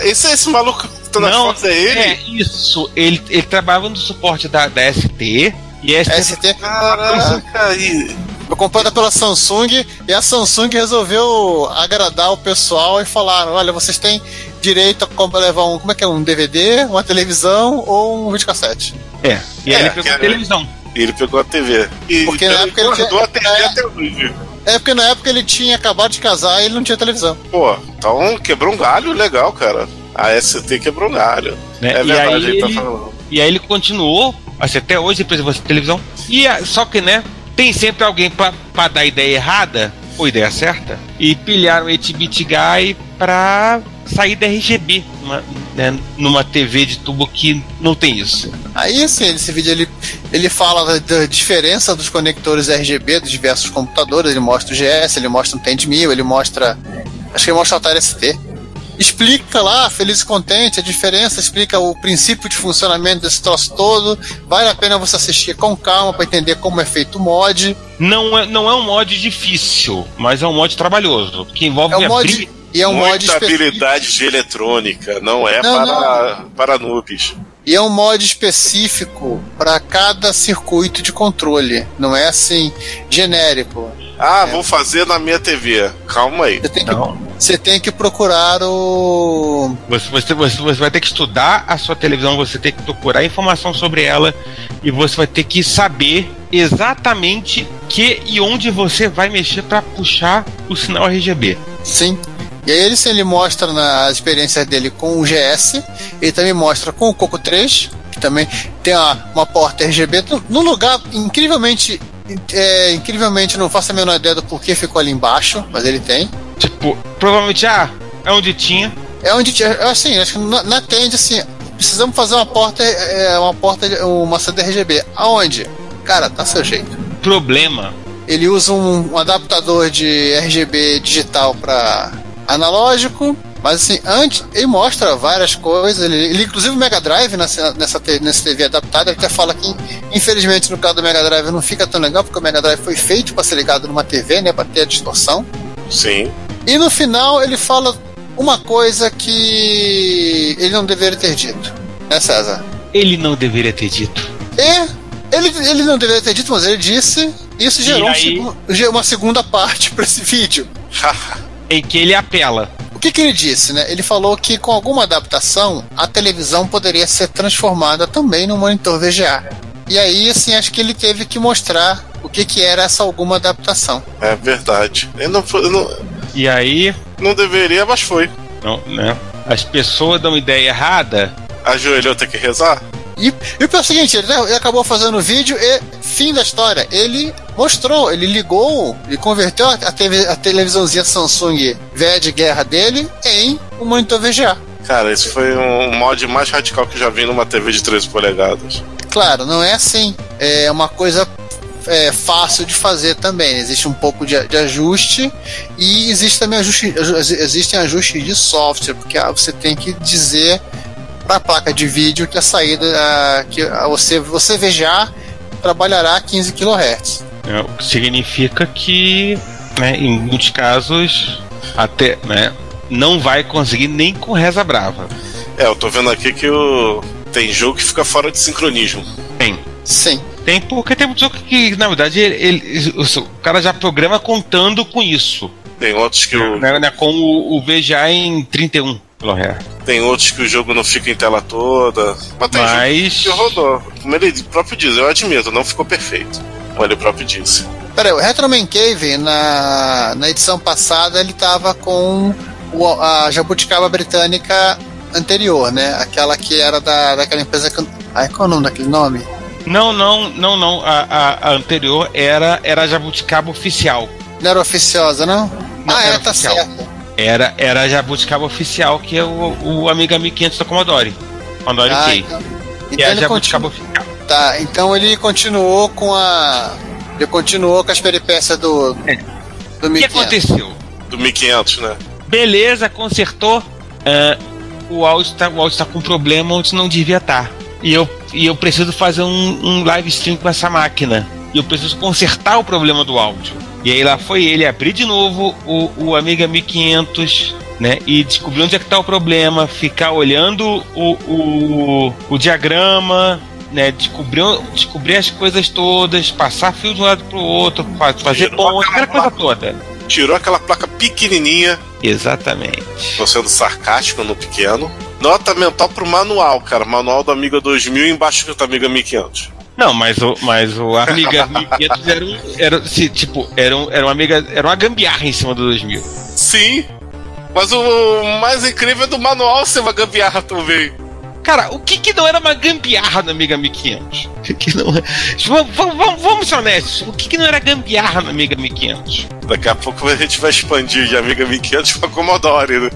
Esse, esse maluco tá nas Não, fotos é ele? É isso. Ele, ele trabalhava no suporte da, da ST. E a ST. ST. Caraca, e Foi comprada pela Samsung e a Samsung resolveu agradar o pessoal e falaram: olha, vocês têm direito a levar um, como é que é, um DVD, uma televisão ou um videocassete. É. E aí É, ele pegou a televisão. ele pegou a TV. E Porque na época ele tinha- a TV é. até hoje. É porque na época ele tinha acabado de casar e ele não tinha televisão. Pô, então quebrou um galho legal, cara. A ST quebrou um galho. Né? É e, verdade, aí ele tá falando. e aí ele continuou, assim, até hoje, depois de televisão. E a- só que, né, tem sempre alguém pra, pra dar ideia errada ou ideia certa. E pilharam o 8-bit guy pra sair da RGB numa, né, numa TV de tubo que não tem isso. Aí, assim, esse vídeo ele, ele fala da, da diferença dos conectores RGB dos diversos computadores. Ele mostra o GS, ele mostra um 10.000, ele mostra. Acho que ele mostra o Atari ST. Explica lá, feliz e contente, a diferença, explica o princípio de funcionamento desse troço todo. Vale a pena você assistir com calma para entender como é feito o mod. Não é, não é um mod difícil, mas é um mod trabalhoso, que envolve É um mod. abrir- E é um mod Muita específico. habilidade de eletrônica, não é Não, para, para noobs. E é um mod específico para cada circuito de controle. Não é assim, genérico. Ah, vou fazer na minha TV. Calma aí. Você tem que, você tem que procurar o. Você, você, você, vai ter que estudar a sua televisão, você tem que procurar informação sobre ela e você vai ter que saber exatamente que e onde você vai mexer para puxar o sinal RGB. Sim. E aí ele, sim, ele mostra nas experiências dele com o GS, ele também mostra com o Coco 3, que também tem uma, uma porta RGB no- num lugar incrivelmente. É, incrivelmente, não faço a menor ideia do porquê ficou ali embaixo, mas ele tem. Tipo, provavelmente, ah, é onde tinha. É onde tinha. Assim, acho que na, na tende, assim, precisamos fazer uma porta, é, uma porta, uma saída RGB. Aonde? Cara, tá seu jeito. Problema. Ele usa um, um adaptador de RGB digital para analógico, mas assim, antes ele mostra várias coisas. Ele, ele inclusive o Mega Drive nessa, nessa, nessa TV adaptada, ele até fala que infelizmente no caso do Mega Drive não fica tão legal, porque o Mega Drive foi feito para ser ligado numa TV, né, para ter a distorção. Sim. E no final ele fala uma coisa que ele não deveria ter dito, né, César? Ele não deveria ter dito. E ele, ele não deveria ter dito, mas ele disse. Isso gerou um uma segunda parte para esse vídeo. Em que ele apela. O que, que ele disse, né? Ele falou que com alguma adaptação a televisão poderia ser transformada também no monitor VGA. E aí, assim, acho que ele teve que mostrar o que, que era essa alguma adaptação. é verdade. Eu não, eu não, E aí, não deveria, mas foi. não, né? As pessoas dão ideia errada. Ajoelhou ter que rezar? E E, e o seguinte, ele, ele acabou fazendo o vídeo e fim da história. Ele mostrou, ele ligou, ele converteu a, TV, a televisãozinha Samsung velha de guerra dele em um monitor VGA. Cara, esse foi um mod mais radical que já vi numa TV de 13 polegadas. Claro, não é assim. É uma coisa é, fácil de fazer também. Existe um pouco de, de ajuste e existe também ajuste, existem ajustes de software, porque ah, você tem que dizer para a placa de vídeo que a saída ah, que você, você VGA trabalhará a 15 kHz. É, o que significa que, né, em muitos casos, até, né, não vai conseguir nem com reza brava. É, eu tô vendo aqui que o... tem jogo que fica fora de sincronismo. Tem. Sim. Tem porque tem muito jogo que, na verdade, ele, ele- o, o cara já programa contando com isso. Tem outros que o, Né, né, com o, o VGA em 31 tem outros que o jogo não fica em tela toda. Mas tem Mas- jogo que rodou. Como ele próprio diz, eu admito, não ficou perfeito. Como ele próprio disse. Peraí, o Retroman Cave, na, na edição passada, ele tava com o- a jabuticaba britânica anterior, né? Aquela que era da, daquela empresa que. Ai, qual é o nome daquele nome? Não, não, não, não. A, a- a anterior era, era a Jabuticaba oficial. Não era oficiosa, não? Não, ah, era é, tá oficial. certo. Era, era a Jabuticaba oficial, que é o, o Amiga 1500 da Commodore. Commodore Ah, K. então, Que é então a ele Jabuticaba continu... oficial. tá, então ele continuou com a. Ele continuou com as peripécias do. É. Do O que 1500. aconteceu? Do 1500, né? Beleza, consertou. Ah, o áudio está o áudio tá com problema onde não devia estar. E eu, e eu preciso fazer um, um live stream com essa máquina. E eu preciso consertar o problema do áudio. E aí lá foi ele abrir de novo o, o Amiga 1500, né? E descobrir onde é que tá o problema, ficar olhando o, o, o diagrama, né? Descobrir, descobrir as coisas todas, passar fio de um lado pro outro, fa- fazer ponte, aquela coisa placa. toda. Tirou aquela placa pequenininha, Exatamente. tô sendo sarcástico no pequeno. Nota mental pro manual, cara. Manual do Amiga 2000 embaixo do Amiga 1500. Não, mas o, mas o Amiga 1500 era, um, era se, tipo, era, um, era uma amiga, era uma gambiarra em cima do 2000. Sim. Mas o mais incrível é do manual ser uma gambiarra também. Cara, o que que não era uma gambiarra no Amiga 1500? O que não é- Vamos, vamos, vamos ser honestos, o que que não era gambiarra no Amiga 1500? Daqui a pouco a gente vai expandir de Amiga 1500 pra Commodore, né?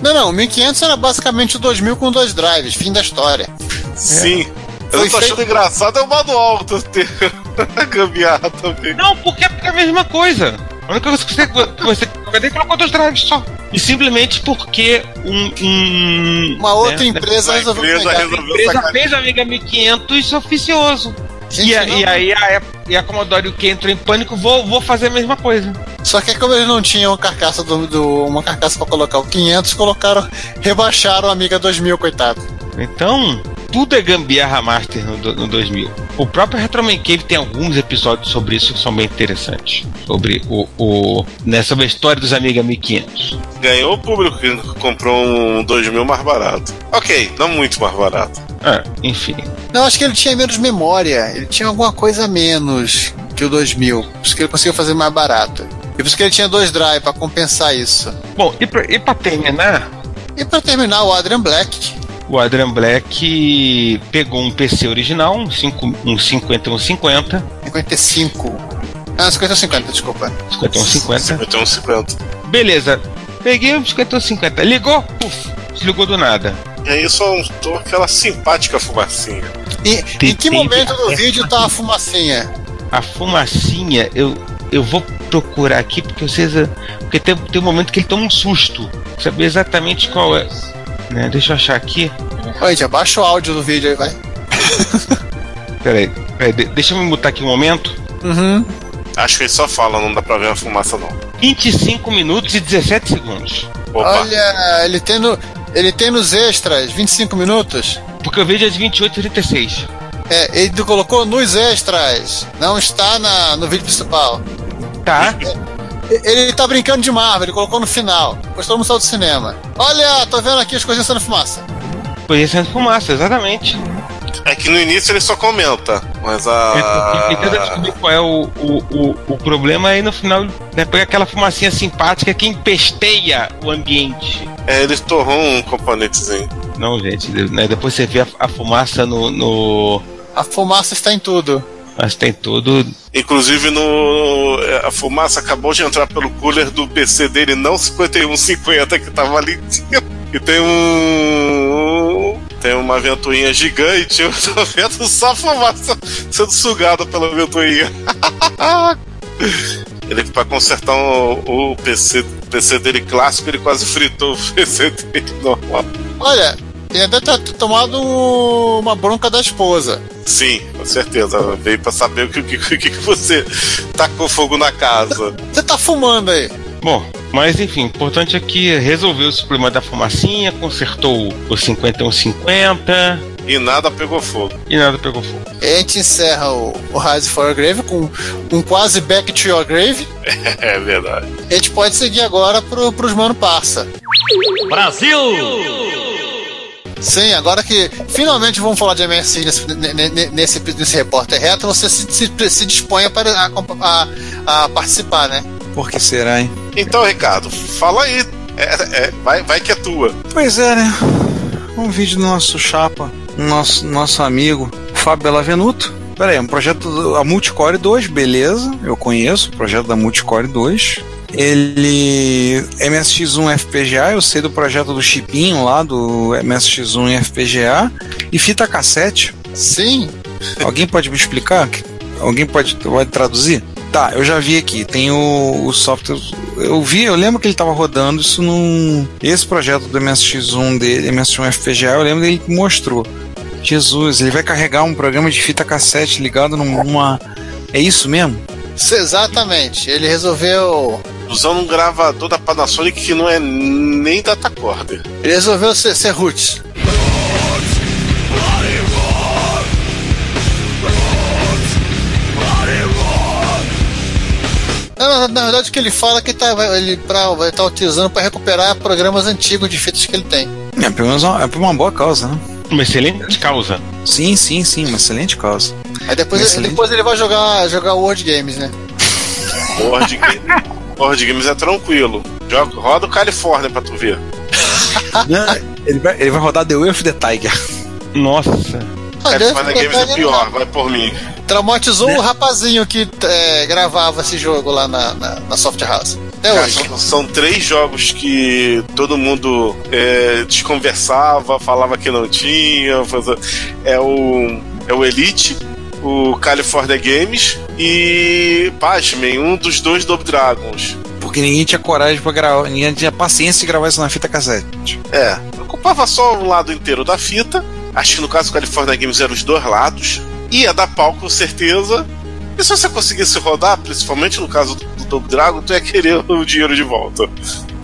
Não, não, o 1500 era basicamente o 2000 com dois drives, fim da história. Sim. Eu tô achando engraçado é o manual do ter a gambiarra também. Não, porque é a mesma coisa. A única coisa que você, que você ele colocou dois drives só. E simplesmente porque um. um Uma outra né, empresa A resolveu empresa pegar. A resolveu empresa sacanear. fez a Amiga 1500 oficioso. Gente, E, a- não- e aí a, e a Commodore o que entrou em pânico, vou, vou fazer a mesma coisa. Só que como eles não tinham carcaça do, do- uma carcaça pra colocar o 500, colocaram, rebaixaram a Amiga 2000, coitado. Então, tudo é gambiarra master no, no 2000. O próprio Retroman Cave tem alguns episódios sobre isso que são bem interessantes. Sobre o, o né, sobre a história dos Amiga 1500. Ganhou o público que comprou um 2000 mais barato. Ok, não muito mais barato. Ah, enfim. Não, acho que ele tinha menos memória. Ele tinha alguma coisa a menos que o 2000. Por isso que ele conseguiu fazer mais barato. E por isso que ele tinha dois drive pra compensar isso. Bom, e pra, e pra terminar, E pra terminar, o Adrian Black. O Adrian Black pegou um PC original, um, 5, um 5150, 55. Ah, 50 ou 50, desculpa. 5150. 51, 50. Beleza, peguei o 5150, ligou, puf, desligou do nada. E aí soltou aquela simpática fumacinha. E, em que momento do vídeo tá a fumacinha? A fumacinha, eu, eu vou procurar aqui porque vocês. Porque tem, tem um momento que ele toma um susto. Saber exatamente qual é. Né, deixa eu achar aqui. Oi, gente, abaixa o áudio do vídeo aí, vai. Peraí, peraí de- deixa eu me mutar aqui um momento. Uhum. Acho que ele só fala, não dá pra ver a fumaça não. 25 minutos e 17 segundos. Opa, Olha, ele tem, no, ele tem nos extras 25 minutos. Porque o vídeo é de 28 e 36. É, ele colocou nos extras. Não está na, no vídeo principal. Tá? E- Ele tá brincando de Marvel, ele colocou no final. Depois todo mundo saiu do cinema. Olha, tô vendo aqui as coisas saindo fumaça. Conhecendo fumaça, exatamente. é que no início ele só comenta, mas Ele tenta a. descobrir qual é o, o, o, o problema e no final né, pega aquela fumacinha simpática que empesteia o ambiente. É, ele torrou um componentezinho. Não, gente, né, depois você vê a, a fumaça no, no. A fumaça está em tudo. Mas tem tudo. Inclusive no. A fumaça acabou de entrar pelo cooler do PC dele, não 5150 que tava ali. E tem um. Tem uma ventoinha gigante, eu tô vendo só a fumaça sendo sugada pela ventoinha. Ele, pra consertar o, o PC, PC dele clássico, ele quase fritou o PC dele normal. Olha, ele deve ter tomado um- uma bronca da esposa. Sim, com certeza. Ela Veio pra saber o que, o que, o que você tacou fogo na casa. Você tá fumando aí. Bom, mas enfim, o importante é que resolveu esse problema da fumacinha, consertou o 5150 E nada pegou fogo. e nada pegou fogo. E a gente encerra o, o Rise for Your Grave com um quase Back to Your Grave. É verdade. A gente pode seguir agora pro, pros Mano Parça. Brasil! Sim, agora que finalmente vamos falar de MSI nesse, ne- ne- nesse, nesse repórter reto, você se, se, se dispõe a, para- a, a- a participar, né? Por que será, hein? Então, Ricardo, fala aí. É, é, vai, vai que é tua. Pois é, né? Um vídeo do nosso chapa, nosso, nosso amigo Fábio Bellavenuto. Pera aí, um projeto do- a Multicore 2, beleza, eu conheço o projeto da Multicore 2. Ele. MSX1 FPGA, eu sei do projeto do Chipinho lá, do MSX1 FPGA. E fita cassete. Sim. Alguém pode me explicar? Alguém pode, pode traduzir? Tá, eu já vi aqui. Tem o, o software. Eu vi, eu lembro que ele estava rodando isso num. Esse projeto do MSX1 dele, MSX1 FPGA, eu lembro dele que mostrou. Jesus, ele vai carregar um programa de fita cassete ligado numa. É isso mesmo? Exatamente. Ele resolveu. Usando um gravador da Panasonic que não é nem datacorder. Ele resolveu ser, ser roots. Na, na- na verdade, o que ele fala é que tá, ele pra, vai estar utilizando para recuperar programas antigos de fitas que ele tem. É, pelo menos uma- é por uma boa causa, né? Uma excelente causa. Sim, sim, sim, uma excelente causa. Aí depois, Excelente. depois ele vai jogar, jogar World Games, né? Board, Game- Board Games é tranquilo. Joga, roda o Califórnia pra tu ver. Não, ele, vai, ele vai rodar The Way of the Tiger. Nossa. Ah, Califórnia ficar Games é pegando pior, vai por mim. Traumatizou o rapazinho que é, gravava esse jogo lá na, na, na Soft House. Até Cara, hoje. são, são três jogos que todo mundo é, desconversava, falava que não tinha. fazia- É o, é o Elite, o California Games e, pasmem, um dos dois Double Dragons. Porque ninguém tinha coragem pra gravar, ninguém tinha paciência de gravar isso na fita cassete. É, ocupava só um lado inteiro da fita. Acho que no caso do California Games eram os dois lados. Ia dar pau com certeza. E se você conseguisse rodar, principalmente no caso do, do Double Dragon, tu ia querer o dinheiro de volta.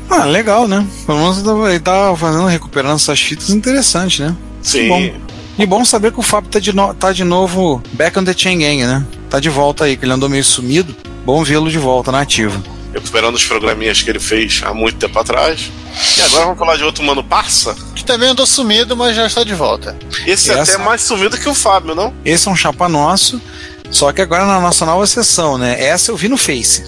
Ah, legal, né? Pelo menos ele tá fazendo, recuperando essas fitas interessante, né? Sim. E bom saber que o Fábio tá de, no- tá de novo back on the chain gang, né? Tá de volta aí, que ele andou meio sumido. Bom vê-lo de volta na ativa. recuperando os programinhas que ele fez há muito tempo atrás. E agora vamos falar de outro mano parça. Que também andou sumido, mas já está de volta. Esse é Essa- até mais sumido que o Fábio, não? Esse é um chapa nosso, só que agora na nossa nova sessão, né? Essa eu vi no Face.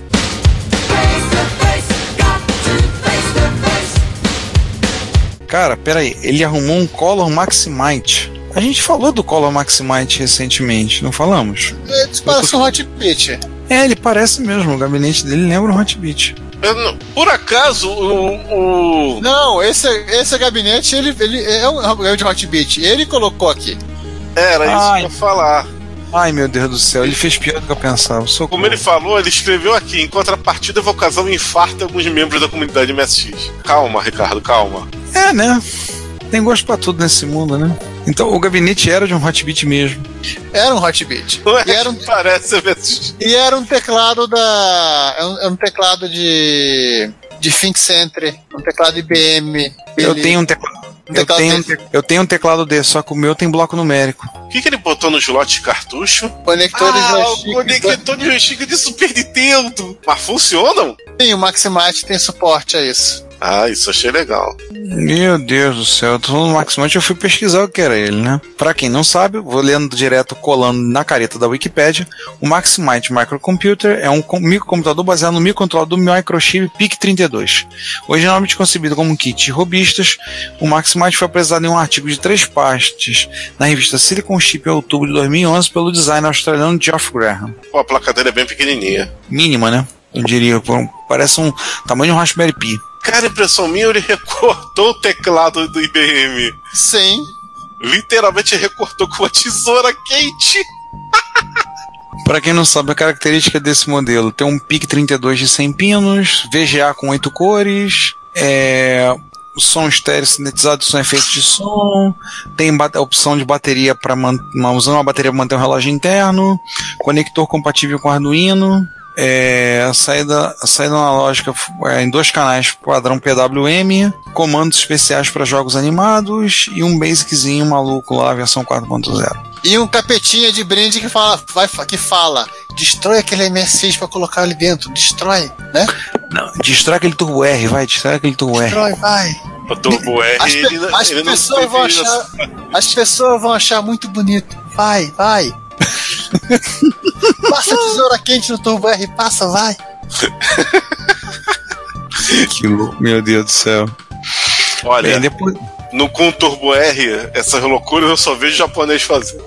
Cara, peraí, ele arrumou um Color Maximite. A gente falou do Color Maximite recentemente, não falamos? Ele parece um Hot Pit. É, ele parece mesmo, o gabinete dele lembra um Hotbit. Por acaso, o. o- Não, esse, esse gabinete ele, ele é um é um de Hot Beat. Ele colocou aqui. Era isso Ai. que eu ia falar. Ai meu Deus do céu, ele fez pior do que eu pensava. Socorro. Como ele falou, ele escreveu aqui: em contrapartida, eu causar um infarto em alguns membros da comunidade MSX. Calma, Ricardo, calma. É, né? Tem gosto pra tudo nesse mundo, né? Então o gabinete era de um Hotbit mesmo. Era um Hot Beat. Não é E era um, parece MSX. e era um teclado da. É um, é um teclado de. de Think Century. Um teclado IBM. Eu Ele- tenho um teclado. um Eu tenho, um desse. eu tenho um teclado desse, só que o meu tem bloco numérico. O que, que ele botou no slot de cartucho? Conector de Ah, joystick. o conector de joystick de Super Nintendo. Mas funcionam? Sim, o Maximite tem suporte a isso. Ah, isso achei legal. Meu Deus do céu, eu tô falando do Maximite, eu fui pesquisar o que era ele, né? Pra quem não sabe, vou lendo direto, colando na careta da Wikipedia, o Maximite Microcomputer é um com- microcomputador baseado no microcontrolador do microchip PIC-32. Originalmente concebido como um kit de robistas, o Maximite foi apresentado em um artigo de três partes na revista Silicon Chip em outubro de 2011 pelo designer australiano Geoff Graham. Pô, a placa dele é bem pequenininha. Mínima, né? Eu diria, parece um tamanho de um Raspberry Pi. Cara, impressão minha, ele recortou o teclado do IBM. Sim. Literalmente recortou com uma tesoura quente. Para quem não sabe, a característica desse modelo tem um PIC 32 de 100 pinos, VGA com 8 cores, é, som estéreo sintetizado com efeitos de som, tem a opção de bateria para usando uma bateria para manter um relógio interno, conector compatível com Arduino, é, a saída, a saída analógica é, em dois canais padrão PWM, comandos especiais para jogos animados e um basiczinho maluco lá, versão 4.0. E um capetinha de brinde que fala, vai, que fala, destrói aquele MS6 pra colocar ali dentro, destrói, né? Não, destrói aquele Turbo R, vai, destrói aquele Turbo R. Destrói, vai. O Turbo R, As, pe- ele, as ele não pessoas vão achar, as pessoas vão achar muito bonito. Vai, vai. passa a tesoura quente no Turbo R, passa, vai. Que louco, meu Deus do céu. Olha, Bem, depois, no com o Turbo R, essas loucuras eu só vejo japonês fazendo.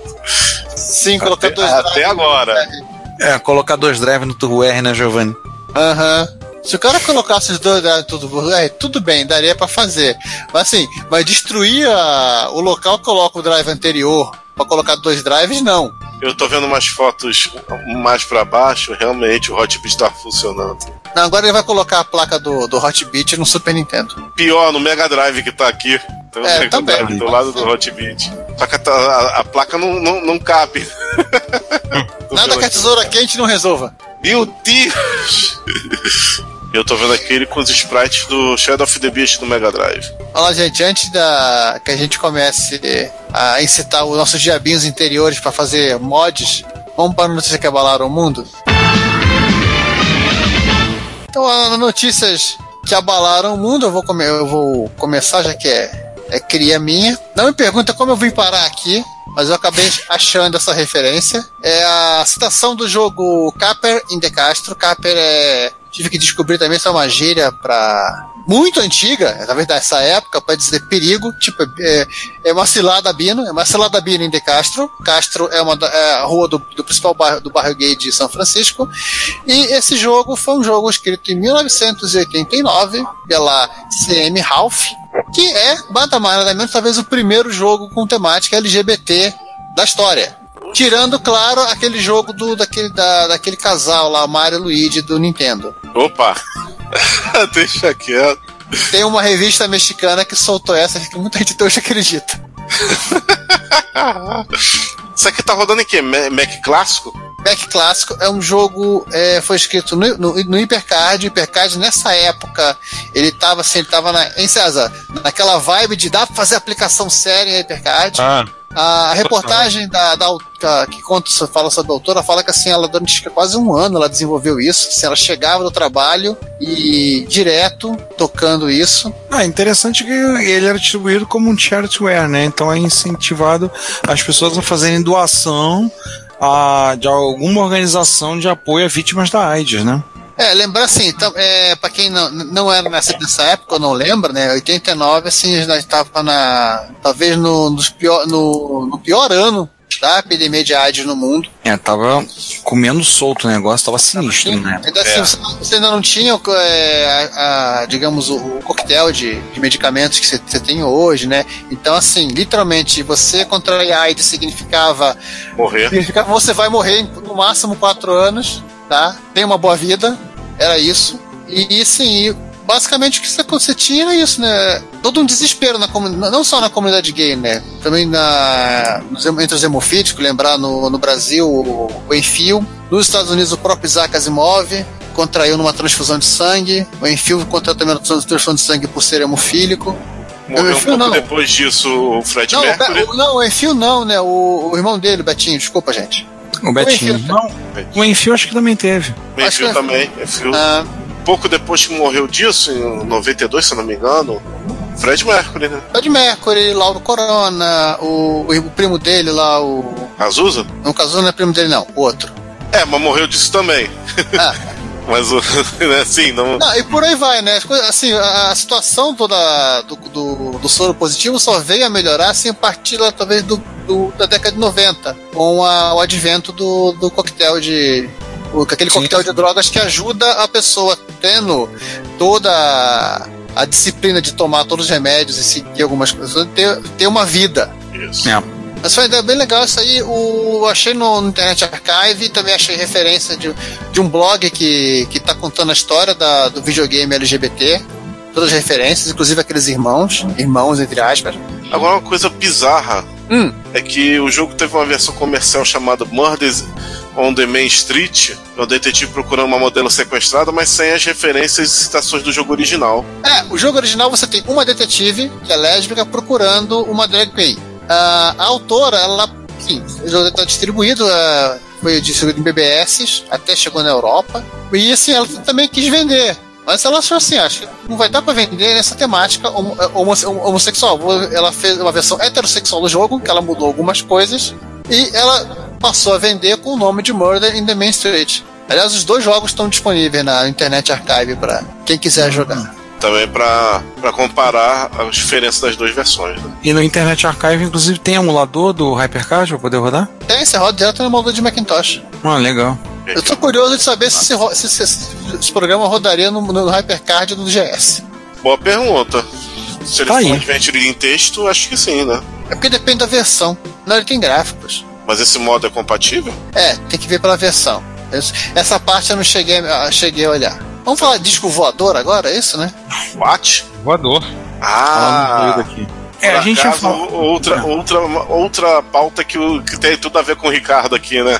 Sim, colocar Até, dois até agora. é, colocar dois drives no Turbo R, né, Giovanni? Aham. Se o cara colocasse os dois drives no Turbo R, tudo bem, daria pra fazer. Mas assim, mas destruir a- o local que coloca o drive anterior pra colocar dois drives, não. Eu tô vendo umas fotos mais pra baixo, realmente o Hotbit tá funcionando. Não, agora ele vai colocar a placa do, do Hot Beat no Super Nintendo. Pior, no Mega Drive que tá aqui. Tem o É, Mega também. Drive do lado do Hotbit. Só que a, a- a placa não, não, não cabe. Nada que a tesoura quente não resolva. Meu Deus! Eu tô vendo aquele com os sprites do Shadow of the Beast do Mega Drive. Olha, gente, antes da que a gente comece a incitar os nossos diabinhos interiores para fazer mods, vamos para a notícia que abalaram o mundo? Então, as notícias que abalaram o mundo, eu vou, come- eu vou começar, já que é, é cria minha. Não me pergunta como eu vim parar aqui, mas eu acabei achando essa referência. É a citação do jogo Caper in the Castro. Caper é. Tive que descobrir também se é uma gíria pra. Muito antiga, talvez dessa época, para dizer perigo. Tipo, é, é uma cilada Bino, é uma cilada Bino em De Castro. Castro é, uma, é a rua do, do principal bairro, do bairro gay de São Francisco. E esse jogo foi um jogo escrito em 1989 pela CM Ralph, que é, nada mais nada menos, talvez o primeiro jogo com temática LGBT da história. Tirando, claro, aquele jogo do, daquele, da, daquele casal lá, Mario e Luigi, do Nintendo. Opa! Deixa quieto. Tem uma revista mexicana que soltou essa que muita gente hoje acredita. Isso aqui tá rodando em quê? Ma- Mac clássico? Mac Clássico é um jogo, é, foi escrito no, no, no Hypercard. O Hypercard, nessa época, ele tava assim, ele tava na, em César, naquela vibe de dá pra fazer aplicação séria em Hypercard. Ah, A, reportagem da, da, da- que conta, fala sobre a autora fala que assim, ela durante quase um ano ela desenvolveu isso. Assim, ela chegava do trabalho e direto tocando isso. Ah, interessante que ele era distribuído como um charityware, né? Então é incentivado as pessoas a fazerem doação a, de alguma organização de apoio a vítimas da AIDS, né? É, lembrar assim, então, é, pra quem não, não era nessa, nessa época, ou não lembra, né? 89, assim, a gente tava na. talvez no, nos pior, no, no pior ano da epidemia de AIDS no mundo. É, tava comendo solto o negócio, tava sinistro, né? Ainda assim, É. você, você ainda não tinha, é, a, a, digamos, o, o coquetel de, de medicamentos que você, você tem hoje, né? Então, assim, literalmente, você contrair AIDS significava, Morrer. significava você vai morrer em no máximo quatro anos, tá? Tem uma boa vida, era isso. E, e sim, e basicamente o que você, você tinha era isso, né? Todo um desespero na comunidade, não só na comunidade gay, né? Também na, nos entre os hemofílicos, lembrar no, no Brasil o, o Enfio, nos Estados Unidos o próprio Isaac Asimov contraiu numa transfusão de sangue, o Enfio contraiu também uma transfusão de sangue por ser hemofílico. Morreu um pouco não. depois disso o Fred Não, Mercury. O- não, o Enfio não, né? O, o irmão dele, Betinho, desculpa, gente. O Betinho. Enfio. Não, o Enfio acho que também teve. Meio acho fio que- também. É fio. Ah, pouco depois que morreu disso, em 92, se eu não me engano, Fred Mercury, né? Fred Mercury, Lauro Corona, o, o primo dele lá, o. Azusa? No caso não é primo dele, não, o outro. É, mas morreu disso também. Ah, Mas, o- né, assim, não... não, e por aí vai, né? Assim, a, situação toda do, do, do soro positivo só veio a melhorar assim, a partir lá, talvez do, do- da década de 90, com a- o advento do, do coquetel de. o- aquele Sim. coquetel de drogas que ajuda a pessoa tendo toda a, a disciplina de tomar todos os remédios e seguir algumas coisas, ter, ter uma vida. Isso. É. Mas foi bem legal isso aí. O, achei no, Internet Archive, também achei referência de, de um blog que, que tá contando a história da, do videogame LGBT. Todas as referências, inclusive aqueles irmãos, irmãos entre aspas. Agora, uma coisa bizarra Hum. é que o jogo teve uma versão comercial chamada Murders on the Main Street, é o detetive procurando uma modelo sequestrada, mas sem as referências e citações do jogo original. É, o jogo original você tem uma detetive, que é lésbica, procurando uma drag queen. A autora, ela, o jogo está distribuído, ah, foi distribuído em BBS, até chegou na Europa. E assim, ela também quis vender. Mas ela achou assim, acho que não vai dar pra vender nessa temática homo- homossexual. Ela fez uma versão heterossexual do jogo, que ela mudou algumas coisas, e ela passou a vender com o nome de Murder in the Main Street. Aliás, os dois jogos estão disponíveis na Internet Archive para quem quiser jogar. Também pra pra comparar as diferenças das duas versões. Né? E no Internet Archive, inclusive, tem emulador do Hypercard pra poder rodar? Tem, você roda direto no emulador de Macintosh. Ah, legal. Eu tô curioso de saber se esse, se esse- se esse programa rodaria no, no Hypercard do GS. Boa pergunta. Se ele Tá for aí. Adventure em texto, acho que sim, né? É porque depende da versão. Não, ele tem gráficos. Mas esse modo é compatível? É, tem que ver pela versão. Essa parte eu não cheguei, a- cheguei a olhar. Vamos falar de disco voador agora, é isso, né? What? Voador. Ah, aqui. É, a gente já acaso, falou. outra, outra, outra pauta que, que tem tudo a ver com o Ricardo aqui, né?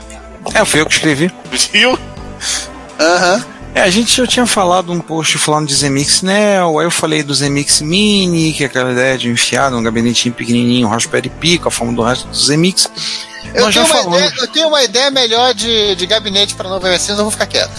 É, fui eu que escrevi. Viu? Aham. É, a gente já tinha falado um post falando de Zemix Neo, aí eu falei do Zemix Mini, que é aquela ideia de enfiar num gabinetinho pequenininho, Raspberry Pi, com a forma do resto do Zemix. Eu, Nós já tenho falamos. ideia, eu tenho uma ideia melhor de, de gabinete para novo MSN, eu vou ficar quieto.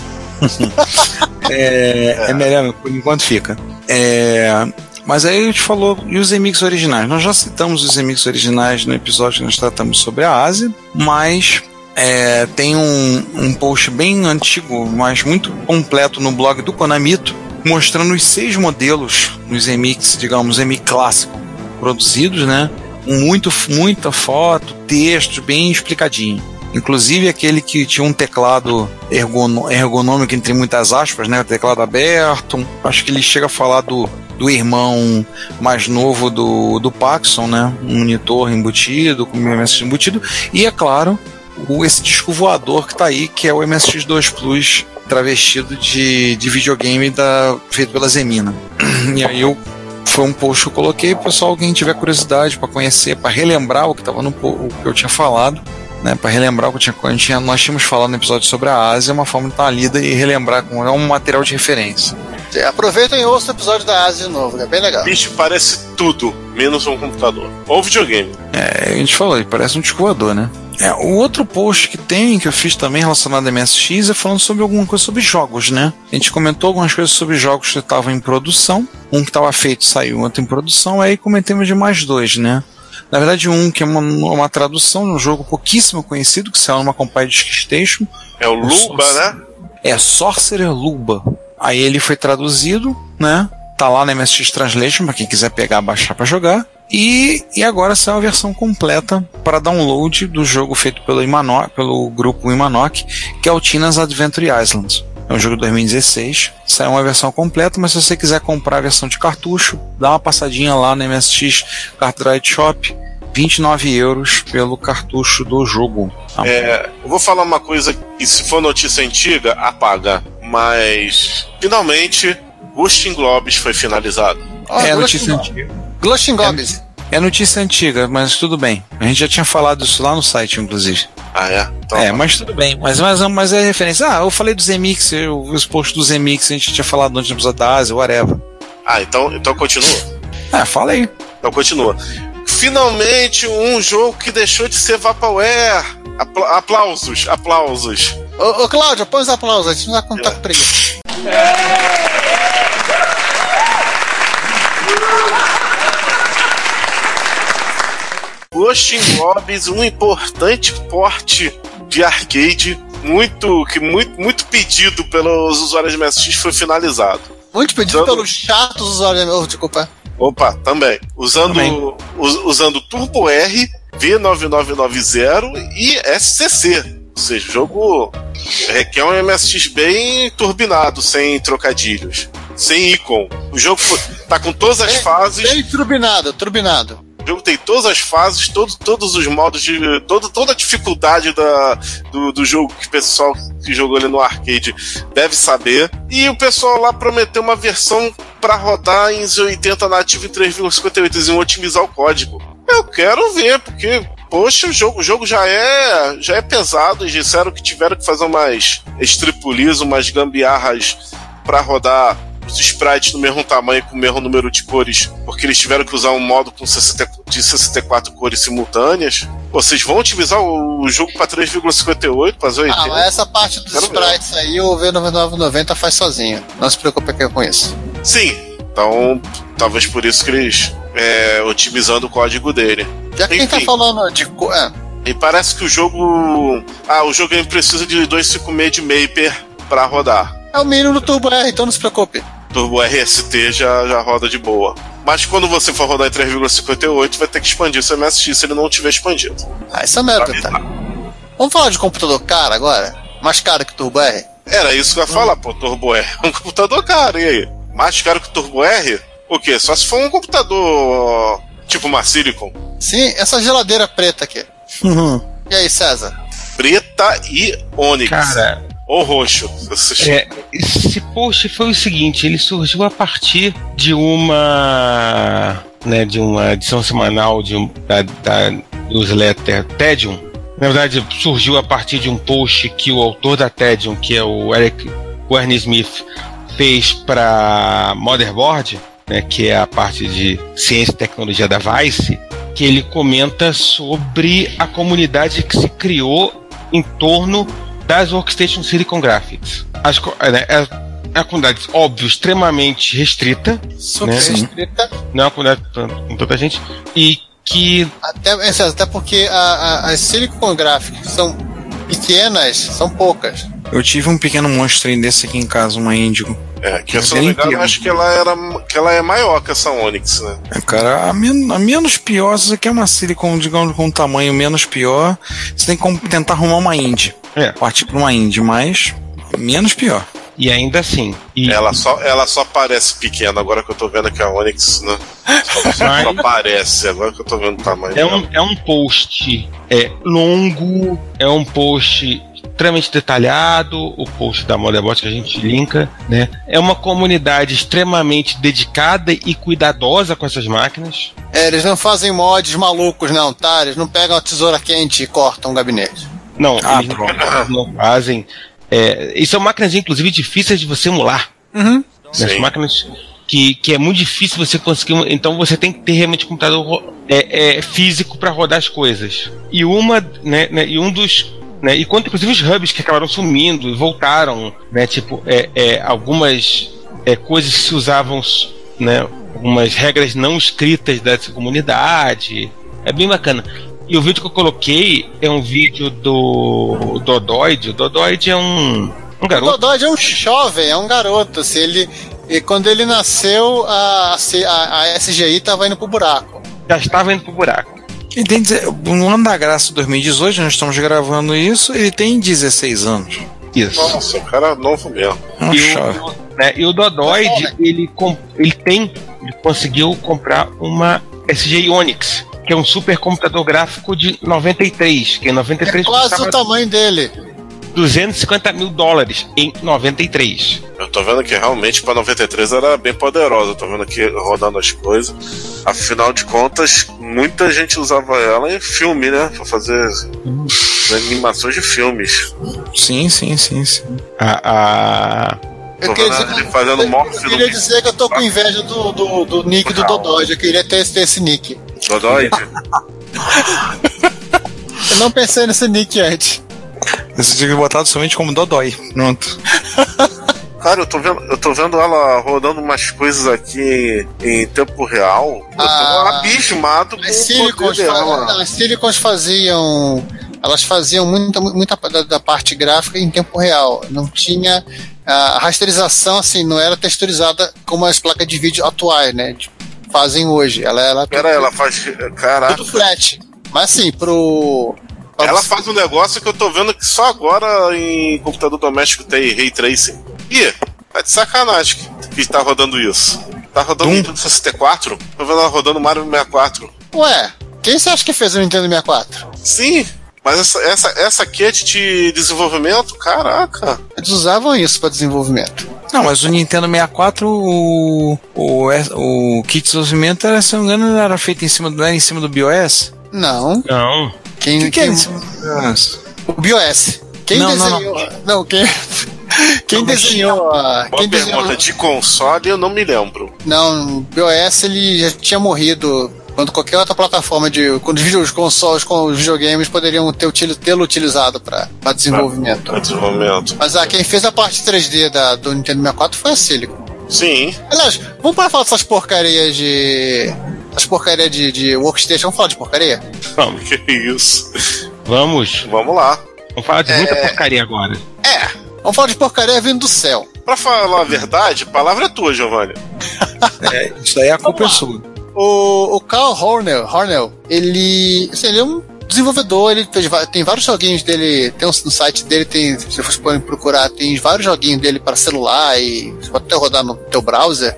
É, é melhor, por enquanto fica. É, mas aí a gente falou, e os Zemix originais? Nós já citamos os Zemix originais no episódio que nós tratamos sobre a Ásia, mas é, tem um, um post bem antigo, mas muito completo no blog do Konamito, mostrando os seis modelos dos Zemix, digamos, Zemix clássico, produzidos, né? Muito, muita foto, texto, bem explicadinho. Inclusive aquele que tinha um teclado ergonômico, entre muitas aspas, né? Teclado aberto. Acho que ele chega a falar do, do irmão mais novo do, do Paxson, né? Um monitor embutido, com MSX embutido. E, é claro, o, esse disco voador que tá aí, que é o MSX2 Plus travestido de, de videogame da, feito pela Zemina. E aí eu foi um post que eu coloquei, pessoal, quem tiver curiosidade para conhecer, para relembrar o que tava no o que eu tinha falado, né, para relembrar o que eu tinha, eu tinha- nós tínhamos falado no episódio sobre a Ásia, é uma forma de estar lida e relembrar com é um material de referência. Aproveitem e ouçam o episódio da Ásia de novo, que é bem legal. Bicho parece tudo, menos um computador. Ou videogame. É, a gente falou, ele parece um disco voador, né? É, o outro post que tem, que eu fiz também relacionado a MSX, é falando sobre alguma coisa sobre jogos, né? A gente comentou algumas coisas sobre jogos que estavam em produção. Um que estava feito saiu, outro em produção, aí comentamos de mais dois, né? Na verdade, um que é uma, uma tradução de um jogo pouquíssimo conhecido, que saiu numa companhia de Station, É o Luba, né? é Sorcerer Luba. Aí ele foi traduzido, né? Tá lá na MSX Translation para quem quiser pegar, baixar para jogar. E, e agora saiu a versão completa para download do jogo feito pelo, Imano, pelo grupo Imanok, que é o Tina's Adventure Island. É um jogo de 2016. Saiu uma versão completa, mas se você quiser comprar a versão de cartucho, dá uma passadinha lá no MSX Cartridge Shop. 29 euros pelo cartucho do jogo. Tá? É, eu vou falar uma coisa que se for notícia antiga, apaga. Mas finalmente Gustin Globes foi finalizado. É notícia antiga. Glushin Gobbs. É notícia antiga, mas tudo bem. A gente já tinha falado isso lá no site, inclusive. Ah, é? Então, É, mas tudo bem. Mas, mas, mas é referência. Ah, eu falei do Zemix, eu, os posts do Zemix, a gente tinha falado antes no episódio da Ásia, whatever. Ah, então, então continua. Ah, fala aí. Então continua. Finalmente um jogo que deixou de ser Vaporware. Apla- aplausos, aplausos. Ô, ô Cláudio, põe os aplausos, a gente não vai contar com preguiça. Ghost in Globes, um importante porte de arcade, muito, que muito, muito pedido pelos usuários de MSX, foi finalizado. Muito pedido Usando- pelos chatos usuários. Oh, desculpa. Opa, também. Usando, Também. us- usando Turbo R, V9990 e SCC. Ou seja, o jogo requer um MSX bem turbinado, sem trocadilhos. Sem ícon. O jogo foi- tá com todas as Bem- fases. Bem turbinado, turbinado. O jogo tem todas as fases, todo, todos os modos de. Todo, toda a dificuldade da, do, do jogo que o pessoal que jogou ali no arcade deve saber. E o pessoal lá prometeu uma versão para rodar em 80 nativo em 3,58, eles iam otimizar o código. Eu quero ver, porque. Poxa, o jogo, o jogo já é já é pesado. Eles disseram que tiveram que fazer umas estripulis, umas gambiarras para rodar os sprites no mesmo tamanho com o mesmo número de cores, porque eles tiveram que usar um modo com 60, de 64 cores simultâneas. Vocês vão otimizar o, jogo para 3,58, fazer 80? Ah, mas essa parte dos Quero ver. sprites aí o V9990 faz sozinho. Não se preocupe com isso. Sim. Então, talvez por isso que eles é, otimizando o código dele. Já que quem tá falando de. É, E parece que o jogo. Ah, o jogo precisa de 256 de Maper para rodar. É o mínimo do Turbo R, então não se preocupe. Turbo RST já, já roda de boa. Mas quando você for rodar em 3,58, vai ter que expandir seu MSX se ele não tiver expandido. Ah, isso é merda, tá? Vamos falar de computador caro agora? Mais caro que o Turbo R? Era isso que eu ia falar, pô, Turbo R é um computador caro, e aí? Mais caro que o Turbo R? O quê? Só se for um computador tipo uma Silicon. Sim, essa geladeira preta aqui. Uhum. E aí, César? Preta e Onix. Cara, Ou roxo. É, esse post foi o seguinte, ele surgiu a partir de uma né, de uma edição semanal de da, da newsletter Tedium. Na verdade, surgiu a partir de um post que o autor da Tedium, que é o Eric Warren Smith, fez para Motherboard, né, que é a parte de ciência e tecnologia da Vice, que ele comenta sobre a comunidade que se criou em torno das Workstation Silicon Graphics. As, co- né, é é uma comunidade, óbvio, extremamente restrita, Super Né? restrita. não é uma comunidade com tanta gente, e que Até, é, até porque a- a- as Silicon Graphics são pequenas, são poucas. Eu tive um pequeno monstrinho desse aqui em casa, uma Índigo. É, que eu me engano, pequeno. acho que ela, era, que ela é maior que essa Onix, né? É, cara, a, men a menos pior, se você quer uma Silicon, digamos, com um tamanho menos pior, você tem que tentar arrumar uma Indie. É. Partir pra uma Indie, mas menos pior. e ainda assim, e Ela só, ela só parece pequena, agora que eu tô vendo que a Onix, né? Só, só parece, agora que eu tô vendo o tamanho é dela. um, é um post é, longo, é um post extremamente detalhado, o post da Motherboard que a gente linka, né? É uma comunidade extremamente dedicada e cuidadosa com essas máquinas. É, eles não fazem mods malucos, não, tá? Eles não pegam a tesoura quente e cortam um gabinete. Não, Ah, eles não, não fazem. É, e são máquinas, inclusive, difíceis de você emular. Uhum. Né? Máquinas que, que é muito difícil você conseguir. Então você tem que ter realmente um computador é, é, físico para rodar as coisas. E uma, né, né, e um dos. Né, e quanto inclusive os hubs que acabaram sumindo e voltaram, né, tipo, é, é, algumas é, coisas que se usavam, né, algumas regras não escritas dessa comunidade. É bem bacana. E o vídeo que eu coloquei é um vídeo do Dodoid. O Dodoid é um, um O garoto. Dodge é um jovem, é um garoto. Assim, ele, e quando ele nasceu, a, a, a SGI tava indo pro buraco. Já estava indo pro buraco. Ele tem, no ano da graça 2018, nós estamos gravando isso, ele tem 16 anos. Isso. Nossa, o cara é novo mesmo. É um E o, né, e o Dodoid, ele, com- ele tem, ele conseguiu comprar uma SG Onyx, que é um supercomputador gráfico de 93, que em 93 É quase o tamanho dele. 250 mil dólares em 93. Eu tô vendo que realmente pra 93 era bem poderosa. Eu tô vendo aqui rodando as coisas. Afinal de contas, muita gente usava ela em filme, né? Pra fazer animações de filmes. Sim, sim, sim, sim. A, a- Eu queria, dizer, ele fazendo eu queria dizer que eu tô com inveja do, do, do nick do Dodge. Eu queria ter esse, esse nick. Dodói. Eu não pensei nesse nick antes. Você tinha que botar somente como Dodói. Pronto. Cara, eu tô vendo, eu tô vendo ela rodando umas coisas aqui em, em tempo real. Eu tô Ah, abismado com As o poder dela. as Silicons faziam. Elas faziam muita, muita da, da parte gráfica em tempo real. Não tinha. A rasterização, assim, não era texturizada como as placas de vídeo atuais, né? de- Fazem hoje. Ela era Pera aí, ela faz. Caraca. tudo flat. Mas assim, pro. pra Ela você- faz um negócio que eu tô vendo que só agora em computador doméstico tem Ray Tracing. Ih, tá de sacanagem que, que tá rodando isso. Tá rodando Doom? Nintendo 64? Tô vendo ela rodando Mario 64. Ué, quem você acha que fez o Nintendo 64? Sim, mas essa, essa, essa kit de desenvolvimento, caraca. Eles usavam isso para desenvolvimento. Não, mas o Nintendo 64, o, o, o kit de desenvolvimento, era, se não me engano, era feito em cima do, não era em cima do BIOS? Não. Não. Quem, O que, é quem- em cima do BIOS? O BIOS. Quem Não, não, desenhou. Não, quem. Quem desenhou a. Quem desenhou. pergunta, de console eu não me lembro. Não, o BIOS ele já tinha morrido quando qualquer outra plataforma de. Quando os, consoles com os videogames poderiam ter tê-lo utilizado para desenvolvimento. Pra desenvolvimento. Mas ah, quem fez a parte 3D da, do Nintendo 64 foi a Silicon. Sim. Aliás, vamos para falar dessas porcarias de. Essas porcarias de, de workstation. Vamos falar de porcaria? Vamos. Que isso. Vamos. Vamos lá. Vamos falar de muita porcaria agora. É. Vamos falar de porcaria vindo do céu. Pra falar a verdade, a palavra é tua, Giovanni. É, isso daí é a culpa é sua. O, o Carl Hornell, Hornell ele, assim, ele é um desenvolvedor, ele fez, tem vários joguinhos dele, tem um, no site dele, tem, se vocês podem procurar, tem vários joguinhos dele para celular e você pode até rodar no teu browser.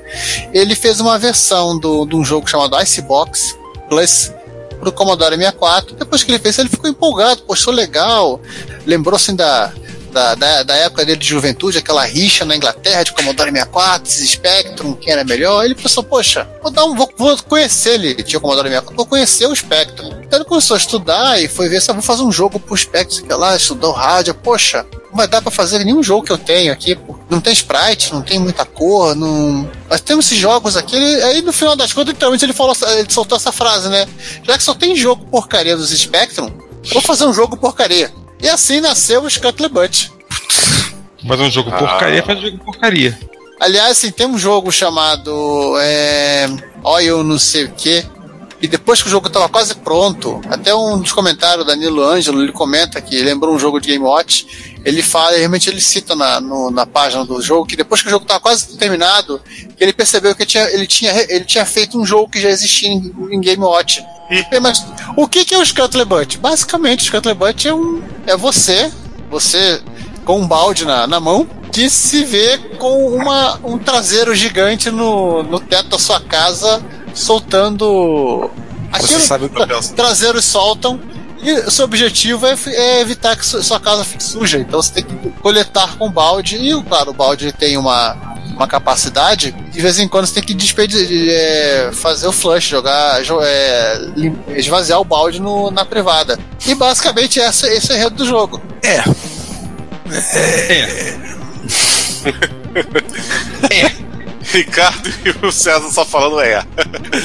Ele fez uma versão do, de um jogo chamado Icebox Plus pro Commodore 64. Depois que ele fez, ele ficou empolgado, postou legal, lembrou assim da, da, da, da época dele de juventude, aquela rixa na Inglaterra de Commodore 64, Spectrum, quem era melhor. Ele pensou, poxa, vou, dar um, vou, vou conhecer ele, tinha Commodore 64, vou conhecer o Spectrum. Então ele começou a estudar e foi ver se eu vou fazer um jogo pro Spectrum, sei lá, estudou rádio, poxa, não vai dar pra fazer nenhum jogo que eu tenho aqui, não tem sprite, não tem muita cor, não. Mas temos esses jogos aqui, ele- aí no final das contas, literalmente ele falou, ele soltou essa frase, né? Já que só tem jogo porcaria dos Spectrum, vou fazer um jogo porcaria. E assim nasceu o Scuttlebutt. Fazer um jogo Ah. porcaria, faz um jogo porcaria. Aliás, assim, tem um jogo chamado é, Oil não sei o que. E depois que o jogo estava quase pronto, até um dos comentários, Danilo Ângelo, ele comenta que lembrou um jogo de Game Watch. Ele fala, realmente ele cita na, no- na página do jogo que depois que o jogo estava quase terminado, ele percebeu que tinha, ele, tinha, ele tinha feito um jogo que já existia em, em Game Watch. E, mas o que, que é o Scuttlebutt? Basicamente, o Scuttlebutt é, um, é você, você com um balde na, na mão, que se vê com uma, um traseiro gigante no, no teto da sua casa, soltando. Você sabe o que eu tra- traseiros soltam. E o seu objetivo é, é evitar que su- sua casa fique suja. Então você tem que coletar com balde. E, claro, o balde tem uma, uma capacidade. De vez em quando você tem que despedir, é, fazer o flush, jogar, jo- é, esvaziar o balde no- na privada. E basicamente esse, esse é o enredo do jogo. É. Ricardo e o César só falando é.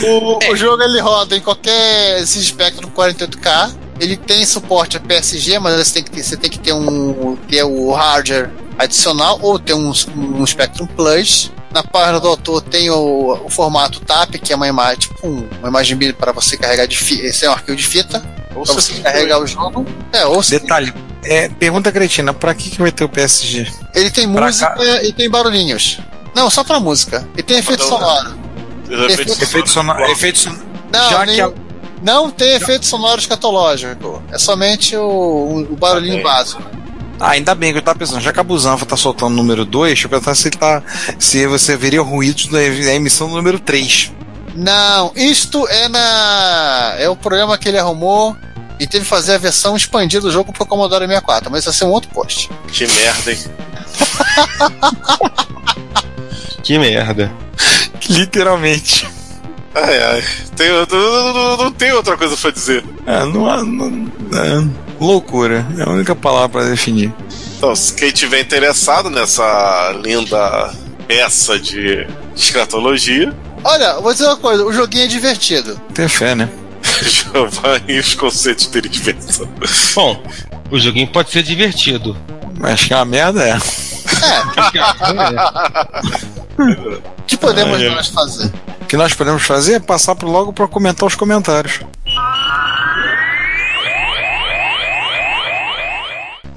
O, o jogo ele roda em qualquer esse Spectrum 48K. Ele tem suporte a PSG, mas você tem que ter, você tem que ter um ter o hardware adicional ou ter um, um Spectrum Plus. Na página do autor tem o, o formato TAP, que é uma imagem, tipo um- uma imagem para você carregar de fita. Esse é um arquivo de fita. Ou Pra você carregar o jogo. É, ou Detalhe. É, pergunta cretina, pra que, que vai ter o PSG? ele tem pra música e tem barulhinhos. Não, só pra música. E tem efeito Então, sonoro. Efeito sonoro. Efeito sonoro. Não, Já nem- que a- não tem efeito sonoro escatológico. É somente o, o barulhinho Ok. básico. Ah, ainda bem que eu tava pensando, já que a Busanfa tá soltando o número 2, deixa eu pensar se ele tá. Se você veria ruídos da da emissão do número 3. Não, isto é na. É o programa que ele arrumou e teve que fazer a versão expandida do jogo pro Commodore 64, mas isso vai ser um outro post. Que merda, hein? Que merda. Literalmente. Ai, ai. Tem, não, não- não- não tem outra coisa pra dizer. É, não, há- não- é, loucura. É a única palavra pra definir. Então, se quem tiver interessado nessa linda peça de escatologia, Olha, vou dizer uma coisa, o joguinho é divertido. Ter fé, né? Giovanni e os conceitos de diversão. Bom, o joguinho pode ser divertido. Mas que é uma merda é. O que podemos ai. nós fazer? O que nós podemos fazer é passar pro logo para comentar os comentários.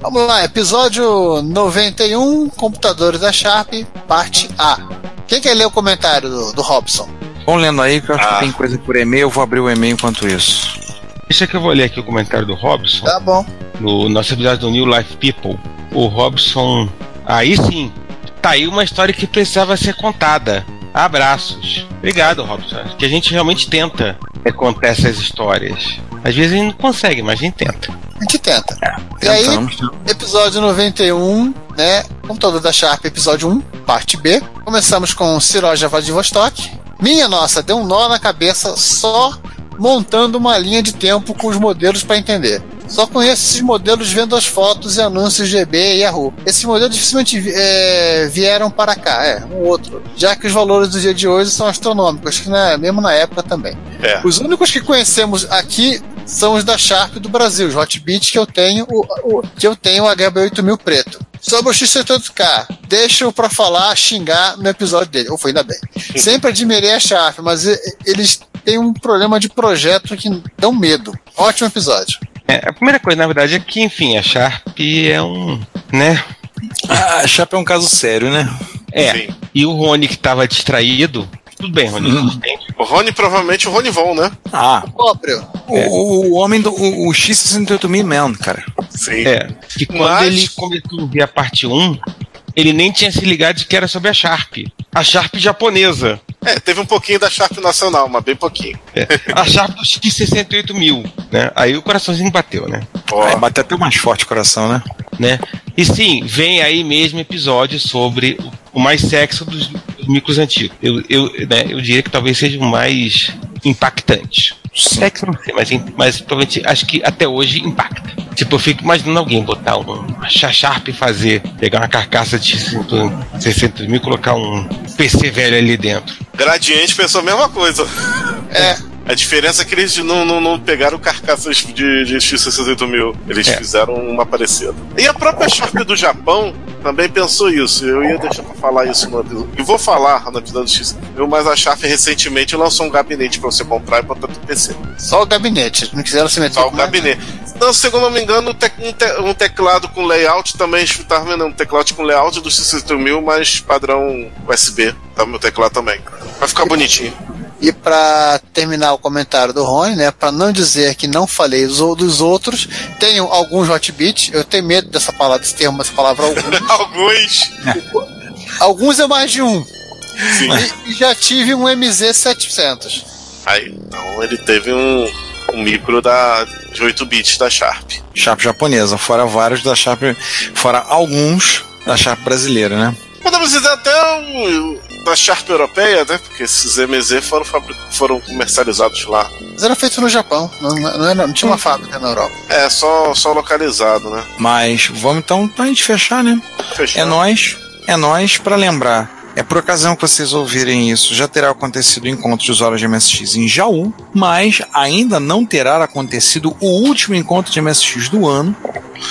Vamos lá, episódio 91, Computadores da Sharp, parte A. Quem quer ler o comentário do, do Robson? Vão lendo aí que eu acho Ah. que tem coisa por e-mail, eu vou abrir o e-mail enquanto isso. Deixa que eu vou ler aqui o comentário do Robson. Tá bom. no nosso episódio do New Life People, o Robson. Aí sim, tá aí uma história que precisava ser contada. Abraços. Obrigado, Robson. Acho Que a gente realmente tenta é, contar essas histórias. Às vezes a gente não consegue, mas a gente tenta. A gente tenta. E aí, episódio 91, né? Computador da Sharp, episódio 1, parte B. Começamos com Siroja Vladivostok. Minha nossa, deu um nó na cabeça só montando uma linha de tempo com os modelos para entender. Só conheço esses modelos vendo as fotos e anúncios GB e Yahoo. Esses modelos dificilmente é, vieram para cá, é, um outro. Já que os valores do dia de hoje são astronômicos, que na, mesmo na época também. É. Os únicos que conhecemos aqui são os da Sharp do Brasil, os Hotbit que eu tenho, o, o- que eu tenho o HB8000 preto. Sobre o X78K, deixa eu pra falar, xingar no episódio dele. Ou foi ainda bem. Sempre admirei a Sharp, mas eles têm um problema de projeto que dão medo. Ótimo episódio. É, a primeira coisa, na verdade, é que, enfim, a Sharp é um. né? Ah, a Chapa é um caso sério, né? É. Sim. E o Rony que tava distraído. Tudo bem, Rony. Hum. O Rony, provavelmente o Rony Von, né? Ah, Próprio. o, o- o homem do o, o X68000 Man, cara. Sim. É. Que quando Mas- ele começou a ver a parte 1, ele nem tinha se ligado de que era sobre a Sharp. A Sharp japonesa. É, teve um pouquinho da Sharp Nacional, mas bem pouquinho. É. A Sharp dos X68 mil, né? Aí o coraçãozinho bateu, né? Ó, Aí bate até mais forte o coração, né? né? E sim, vem aí mesmo episódio sobre o mais sexo dos, dos micros antigos. Eu, eu, né, eu diria que talvez seja o mais impactante. Sexo não sei, mas, mas provavelmente acho que até hoje impacta. Tipo, eu fico imaginando alguém botar um uma Sharp e fazer, pegar uma carcaça de 60 mil e colocar um PC velho ali dentro. Gradiente pensou a mesma coisa. É. A diferença é que eles não, não, não pegaram carcaças de, de X68 mil. Eles É. fizeram uma parecida. E a própria Sharp do Japão também pensou isso. Eu ia deixar pra falar isso no episódio. E vou falar no episódio X. Eu, mas a Sharp recentemente lançou um gabinete pra você comprar e botar no PC. Só o gabinete. Não quiseram se meter Só o gabinete. Então, se eu não me engano, um, te- um teclado com layout também. Estava vendo um teclado com layout do X68 mil, mas padrão USB. Tá meu teclado também. Vai ficar bonitinho. E pra terminar o comentário do Rony, né, Pra não dizer que não falei dos outros, tenho alguns hotbits, eu tenho medo dessa palavra, desse termo, dessa palavra alguns. Alguns. alguns é mais de um. Sim. E, e já tive um MZ700. Aí, então ele teve um, um micro da, de 8 bits da Sharp. Sharp japonesa, fora vários da Sharp, fora alguns da Sharp brasileira, né? Podemos dizer até um, da Sharp europeia, né? Porque esses MZ foram, foram comercializados lá. Mas era feito no Japão, não, não, era- não tinha uma fábrica na Europa. É, só, só localizado, né? Mas vamos então pra gente fechar, né? Fechou. É nós, é nós para lembrar. É por ocasião que vocês ouvirem isso, já terá acontecido o encontro de usuários de MSX em Jaú, mas ainda não terá acontecido o último encontro de MSX do ano.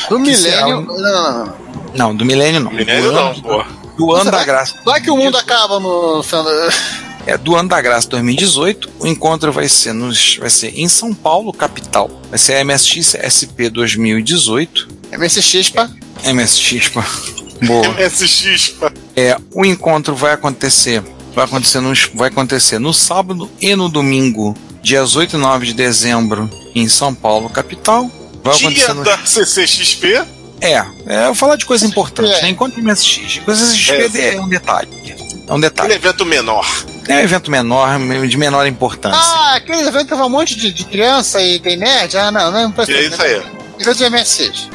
Do milênio. um- Não, não, não. Não, do milênio não. Do não, pô. Do ano da graça. Vai que o mundo acaba no É, do ano da graça 2018. O encontro vai ser, nos, vai ser em São Paulo, capital. Vai ser a MSX SP 2018. MSX, pá. MSX, pá. Boa. MSX, pá. É, o encontro vai acontecer, vai acontecer, nos, vai acontecer no sábado e no domingo, dias 8 e 9 de dezembro, em São Paulo, capital. Vai acontecer Dia no... da CCXP. É, é, eu vou falar de coisa importante, É. né? Encontro de MSX. Coisas XP é. um detalhe. É um Um detalhe. evento menor. É um evento menor, de menor importância. Ah, aquele evento que vai um monte de, de criança e tem nerd? Ah, não, não é E é isso aí. Evento de MSX.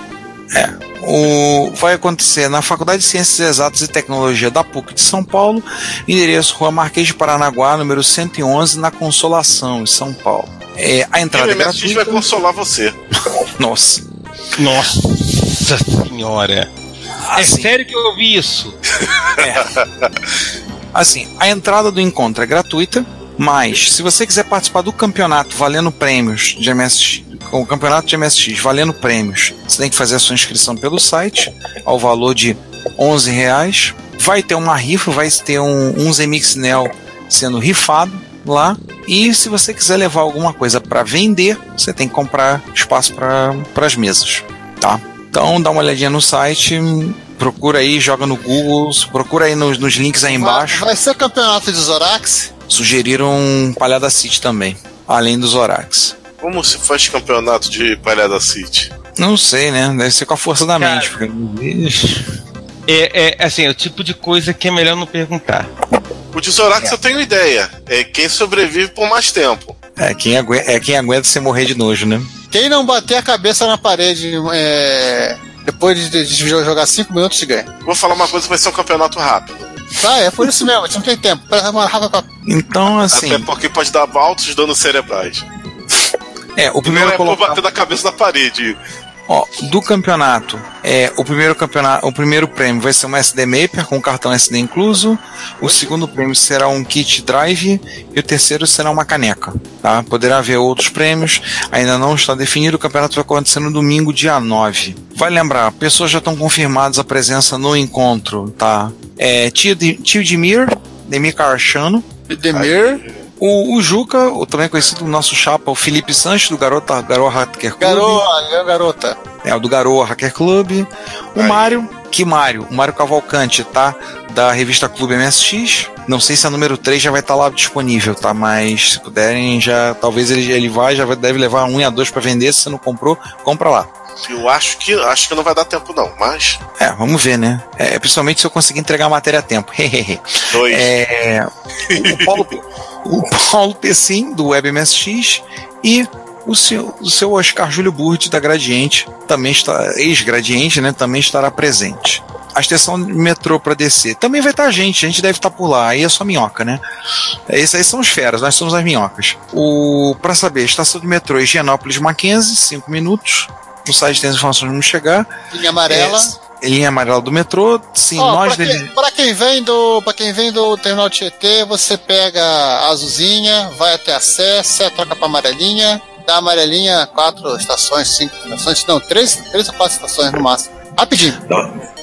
O, vai acontecer na Faculdade de Ciências Exatas e Tecnologia da PUC de São Paulo, endereço Rua Marquês de Paranaguá, número 111, na Consolação, em São Paulo. É, a E o entrada é MSX gratuita. vai consolar você. Nossa. Nossa senhora. É Assim, sério que eu ouvi isso? assim, a entrada do encontro é gratuita, mas se você quiser participar do campeonato valendo prêmios de MSX, o campeonato de MSX valendo prêmios, você tem que fazer a sua inscrição pelo site, ao valor de 11 reais. Vai ter uma rifa, vai ter um, um Zemix Neo sendo rifado lá. E se você quiser levar alguma coisa para vender, você tem que comprar espaço para as mesas, tá? Então dá uma olhadinha no site, procura aí, joga no Google, procura aí nos, nos links aí embaixo. Vai, vai ser campeonato de Zorax? Sugeriram Palhada City também, além dos Zorax. Como se faz campeonato de Palhada City? Não sei, né? Deve ser com a força da Cara. mente. porque- É, é assim, é o tipo de coisa que é melhor não perguntar. O de Zorax eu tenho ideia. É quem sobrevive por mais tempo. É quem, aguenta, é quem aguenta você morrer de nojo, né? Quem não bater a cabeça na parede é, depois de, de jogar 5 minutos ganha. Vou falar uma coisa, vai ser um campeonato rápido. Tá, é por isso mesmo, a gente não tem tempo. Então, assim, Até porque pode dar altos danos cerebrais. é, o Não primeiro é por colocado. bater na cabeça na parede. Ó, do campeonato, é, o primeiro campeonato, o primeiro prêmio vai ser um SD Maper com cartão SD incluso. O segundo prêmio será um kit drive e o terceiro será uma caneca, tá? Poderá haver outros prêmios, ainda não está definido. O campeonato vai acontecer no domingo, dia 9. Vai lembrar, pessoas já estão confirmadas a presença no encontro, tá? É, tio, de, tio Demir Carchano, Demir, o, o Juca, o também conhecido o nosso chapa, o Felipe Sanches, do Garota, Garoa Hacker Club. garoa, garota. É, o do Garoa Hacker Club. O Aí. Mário, que Mário? O Mário Cavalcante, tá? Da revista Clube MSX. Não sei se a número 3 já vai estar lá disponível, tá? Mas se puderem, já. Talvez ele, ele vai, já deve levar um e a dois pra vender. Se você não comprou, compra lá. Eu acho que acho que não vai dar tempo, não. Mas. É, vamos ver, né? É, principalmente se eu conseguir entregar a matéria a tempo. Dois. É, o Paulo, o Paulo Pessim, do WebMSX, e o seu, o seu Oscar Júlio Burdi, da Gradiente, também está, ex-Gradiente, né, também estará presente. A estação de metrô para descer. Também vai estar a gente, a gente deve estar por lá. Aí é só minhoca, né? Esses aí são os feras, nós somos as minhocas. O, para saber, estação de metrô Higienópolis Mackenzie, 5 minutos. No site tem as informações vamos chegar. Linha amarela. É, linha amarela do metrô. Sim, Ó, nós pra, dele- quem, pra quem vem do pra quem vem do terminal Tietê, você pega a azulzinha, vai até a Sé, Sé troca pra amarelinha, da amarelinha quatro estações, cinco estações, não, três, três ou quatro estações no máximo. Rapidinho.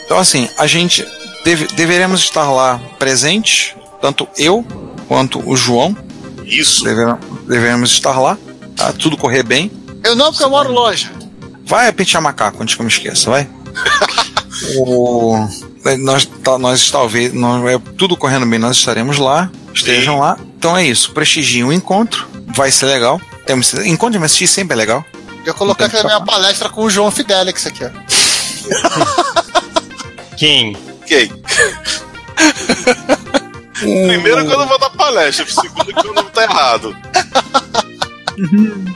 Então, assim, a gente deve- deveremos estar lá presentes, tanto eu quanto o João. Isso. Devera- devemos estar lá, tá? Tudo correr bem. Eu não, porque eu moro longe. Vai pentear macaco antes que eu me esqueça, vai. o, nós, tá- nós talvez, nós, é, tudo correndo bem, nós estaremos lá, estejam Sim. lá. Então é isso, prestigiem o encontro, vai ser legal. Temos, encontro de MSX sempre é legal. Eu coloquei aqui na minha palestra com o João Fidelix aqui, ó. Quem? Ok. Primeiro que eu não vou dar palestra, segundo que o nome tá errado.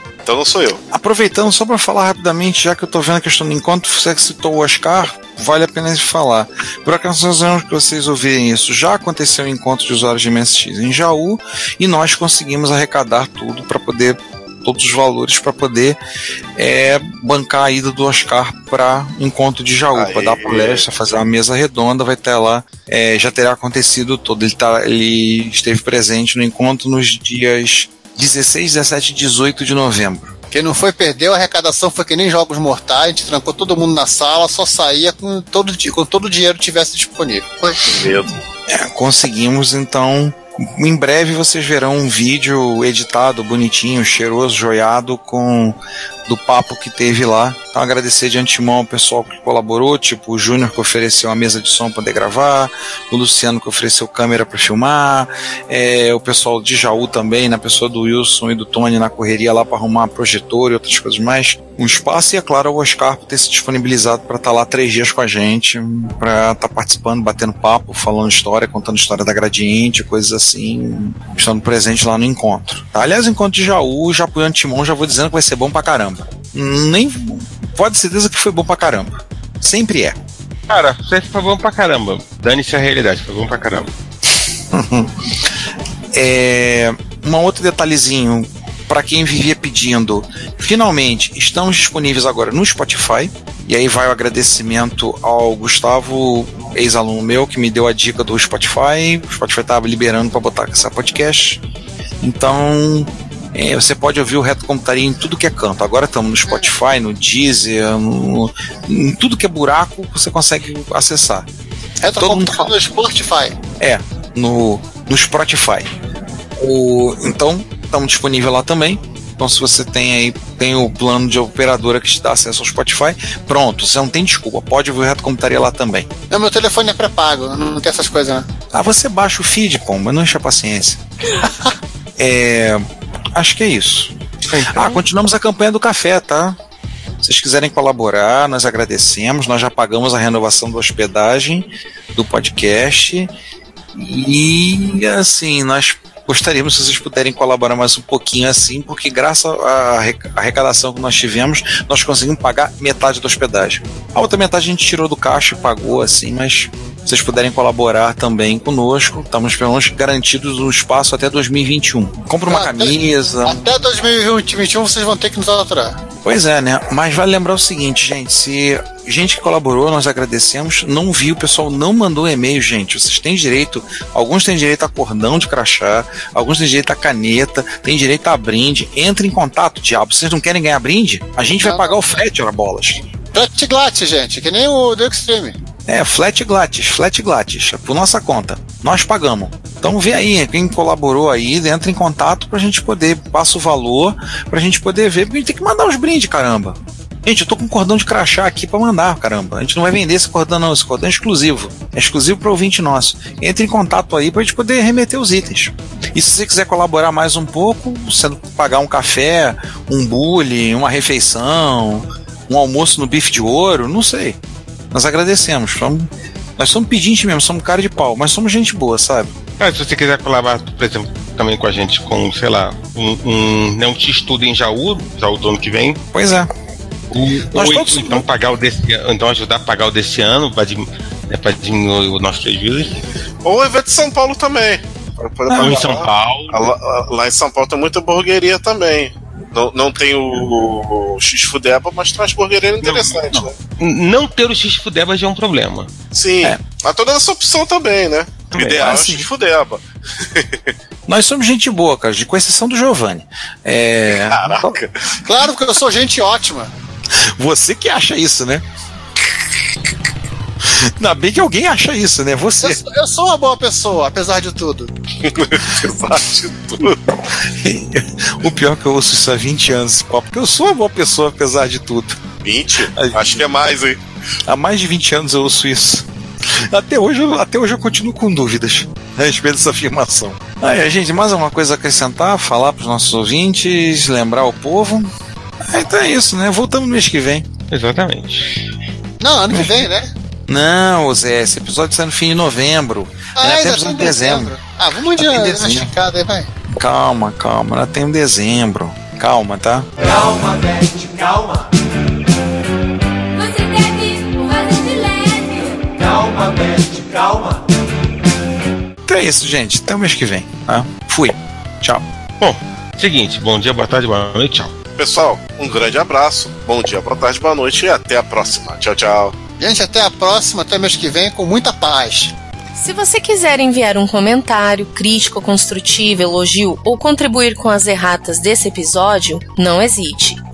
Então não sou eu. Aproveitando só para falar rapidamente, já que eu tô vendo a questão do encontro, você citou o Oscar, vale a pena falar. Por ocasião que vocês ouvirem isso, já aconteceu o encontro de usuários de MSX em Jaú e nós conseguimos arrecadar tudo para poder todos os valores para poder é, bancar a ida do Oscar para encontro de Jaú, para dar palestra, fazer uma mesa redonda, vai ter lá, é, já terá acontecido todo. Ele, tá, ele esteve presente no encontro nos dias 16, 17 e 18 de novembro. Quem não foi perdeu, a arrecadação foi que nem jogos mortais, a gente trancou todo mundo na sala, só saía com todo, com todo o dinheiro que tivesse disponível. Foi. Medo. É, conseguimos, então. Em breve vocês verão um vídeo editado, bonitinho, cheiroso, joiado, com do papo que teve lá. Então agradecer de antemão ao pessoal que colaborou, tipo o Júnior que ofereceu a mesa de som para poder gravar, o Luciano que ofereceu câmera para filmar, é, o pessoal de Jaú também, na pessoa do Wilson e do Tony na correria lá para arrumar projetor e outras coisas mais. Um espaço e, é claro, o Oscar por ter se disponibilizado para estar lá três dias com a gente, para estar participando, batendo papo, falando história, contando história da Gradiente, coisas assim, estando presente lá no encontro. Tá? Aliás, o encontro de Jaú, já pro Antimon, já vou dizendo que vai ser bom pra caramba. Nem pode ter certeza que foi bom pra caramba. Sempre é. Cara, sempre foi bom pra caramba. Dane-se a realidade, foi bom pra caramba. É, um outro detalhezinho para quem vivia pedindo, finalmente estamos disponíveis agora no Spotify. E aí vai o agradecimento ao Gustavo, ex-aluno meu, que me deu a dica do Spotify. O Spotify estava liberando para botar essa podcast. Então é, você pode ouvir o Reto Computaria em tudo que é canto. Agora estamos no Spotify, no Deezer, no, em tudo que é buraco, você consegue acessar. Retrocomputador no Spotify. É, no, no Spotify. O, então, estamos disponível lá também. Então, se você tem aí tem o plano de operadora que te dá acesso ao Spotify, pronto, você não tem desculpa, pode ouvir o Reto Computaria lá também. Não, meu telefone é pré-pago, não tem essas coisas, né? Ah, você baixa o feed, pô, mas não enche a paciência. é, acho que é isso. Ah, continuamos a campanha do café, tá? Se vocês quiserem colaborar, nós agradecemos. Nós já pagamos a renovação da hospedagem do podcast. E assim, nós gostaríamos se vocês puderem colaborar mais um pouquinho assim, porque graças à arre- arrecadação que nós tivemos, nós conseguimos pagar metade da hospedagem. A outra metade a gente tirou do caixa e pagou assim, mas vocês puderem colaborar também conosco, estamos pelo menos garantidos no espaço até 2021. Compra uma Ah, camisa, Até 2021 vocês vão ter que nos aturar. Pois é, né? Mas vale lembrar o seguinte, gente: se gente que colaborou, nós agradecemos. Não viu, o pessoal não mandou e-mail, gente. Vocês têm direito, alguns têm direito a cordão de crachá, alguns têm direito a caneta, têm direito a brinde. Entre em contato, diabo. Vocês não querem ganhar brinde? A gente vai Não, pagar não. o frete, ora bolas. Flat Glat, gente, que nem o do Extreme. É, flat grátis, flat grátis, é por nossa conta. Nós pagamos. Então vê aí, quem colaborou aí, entra em contato pra gente poder, passa o valor, pra gente poder ver, porque a gente tem que mandar os brindes, caramba. Gente, eu tô com um cordão de crachá aqui pra mandar, caramba. A gente não vai vender esse cordão, não. Esse cordão é exclusivo. É exclusivo para ouvinte nosso. Entre em contato aí pra gente poder remeter os itens. E se você quiser colaborar mais um pouco, sendo pagar um café, um bule, uma refeição, um almoço no bife de ouro, não sei. Nós agradecemos. Somos- nós somos pedintes mesmo, somos cara de pau, mas somos gente boa, sabe? Ah, se você quiser colaborar, por exemplo, também com a gente com, sei lá, um, um, né, um X-Tudo em Jaú, Jaú do ano que vem, Pois é. Nós ou todos- então pagar o desse então ajudar a pagar o desse ano para diminuir o nosso prejuízo. Ou o evento de São Paulo também. Pra Ah, em São. Paulo. Lá, lá em São Paulo tem muita hamburgueria também. Não, não tem o, o X-Fudeba, mas tem umas hamburguerias interessantes, né? Não ter o X-Fudeba já é um problema. Sim. É. Mas toda essa opção também, né? O Também. ideal Ah, é o sim. X-Fudeba. Nós somos gente boa, cara, de com exceção do Giovanni. É. Caraca. Claro que eu sou gente ótima. Você que acha isso, né? Ainda bem que alguém acha isso, né? Eu, Você. sou- eu sou uma boa pessoa, apesar de tudo. Apesar de tudo. o pior é que eu ouço isso há 20 anos, porque eu sou uma boa pessoa, apesar de tudo. 20? Ai. Acho que é mais, hein? Há mais de 20 anos eu ouço isso. Até hoje, eu- até hoje eu continuo com dúvidas a respeito dessa afirmação. Aí, gente, mais alguma coisa a acrescentar? Falar para os nossos ouvintes? Lembrar o povo? Ah, então é isso, né? Voltamos no mês que vem. Exatamente. Não, ano que vem, né? Não, Zé, esse episódio sai no fim de novembro. Ah, Ainda ainda temos tem em dezembro. Ah, vamos de uma dezembro. esticada aí, vai. Calma, calma, ainda tem um dezembro. Calma, tá? Você deve fazer de leve. Então é isso, gente. Até o mês que vem, tá? Fui. Tchau. Bom, seguinte, bom dia, boa tarde, boa noite, tchau. Pessoal, um grande abraço. Bom dia, boa tarde, boa noite e até a próxima. Tchau, tchau. Gente, até a próxima, até mês que vem, com muita paz. Se você quiser enviar um comentário, crítico, construtivo, elogio ou contribuir com as erratas desse episódio, não hesite.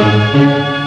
Você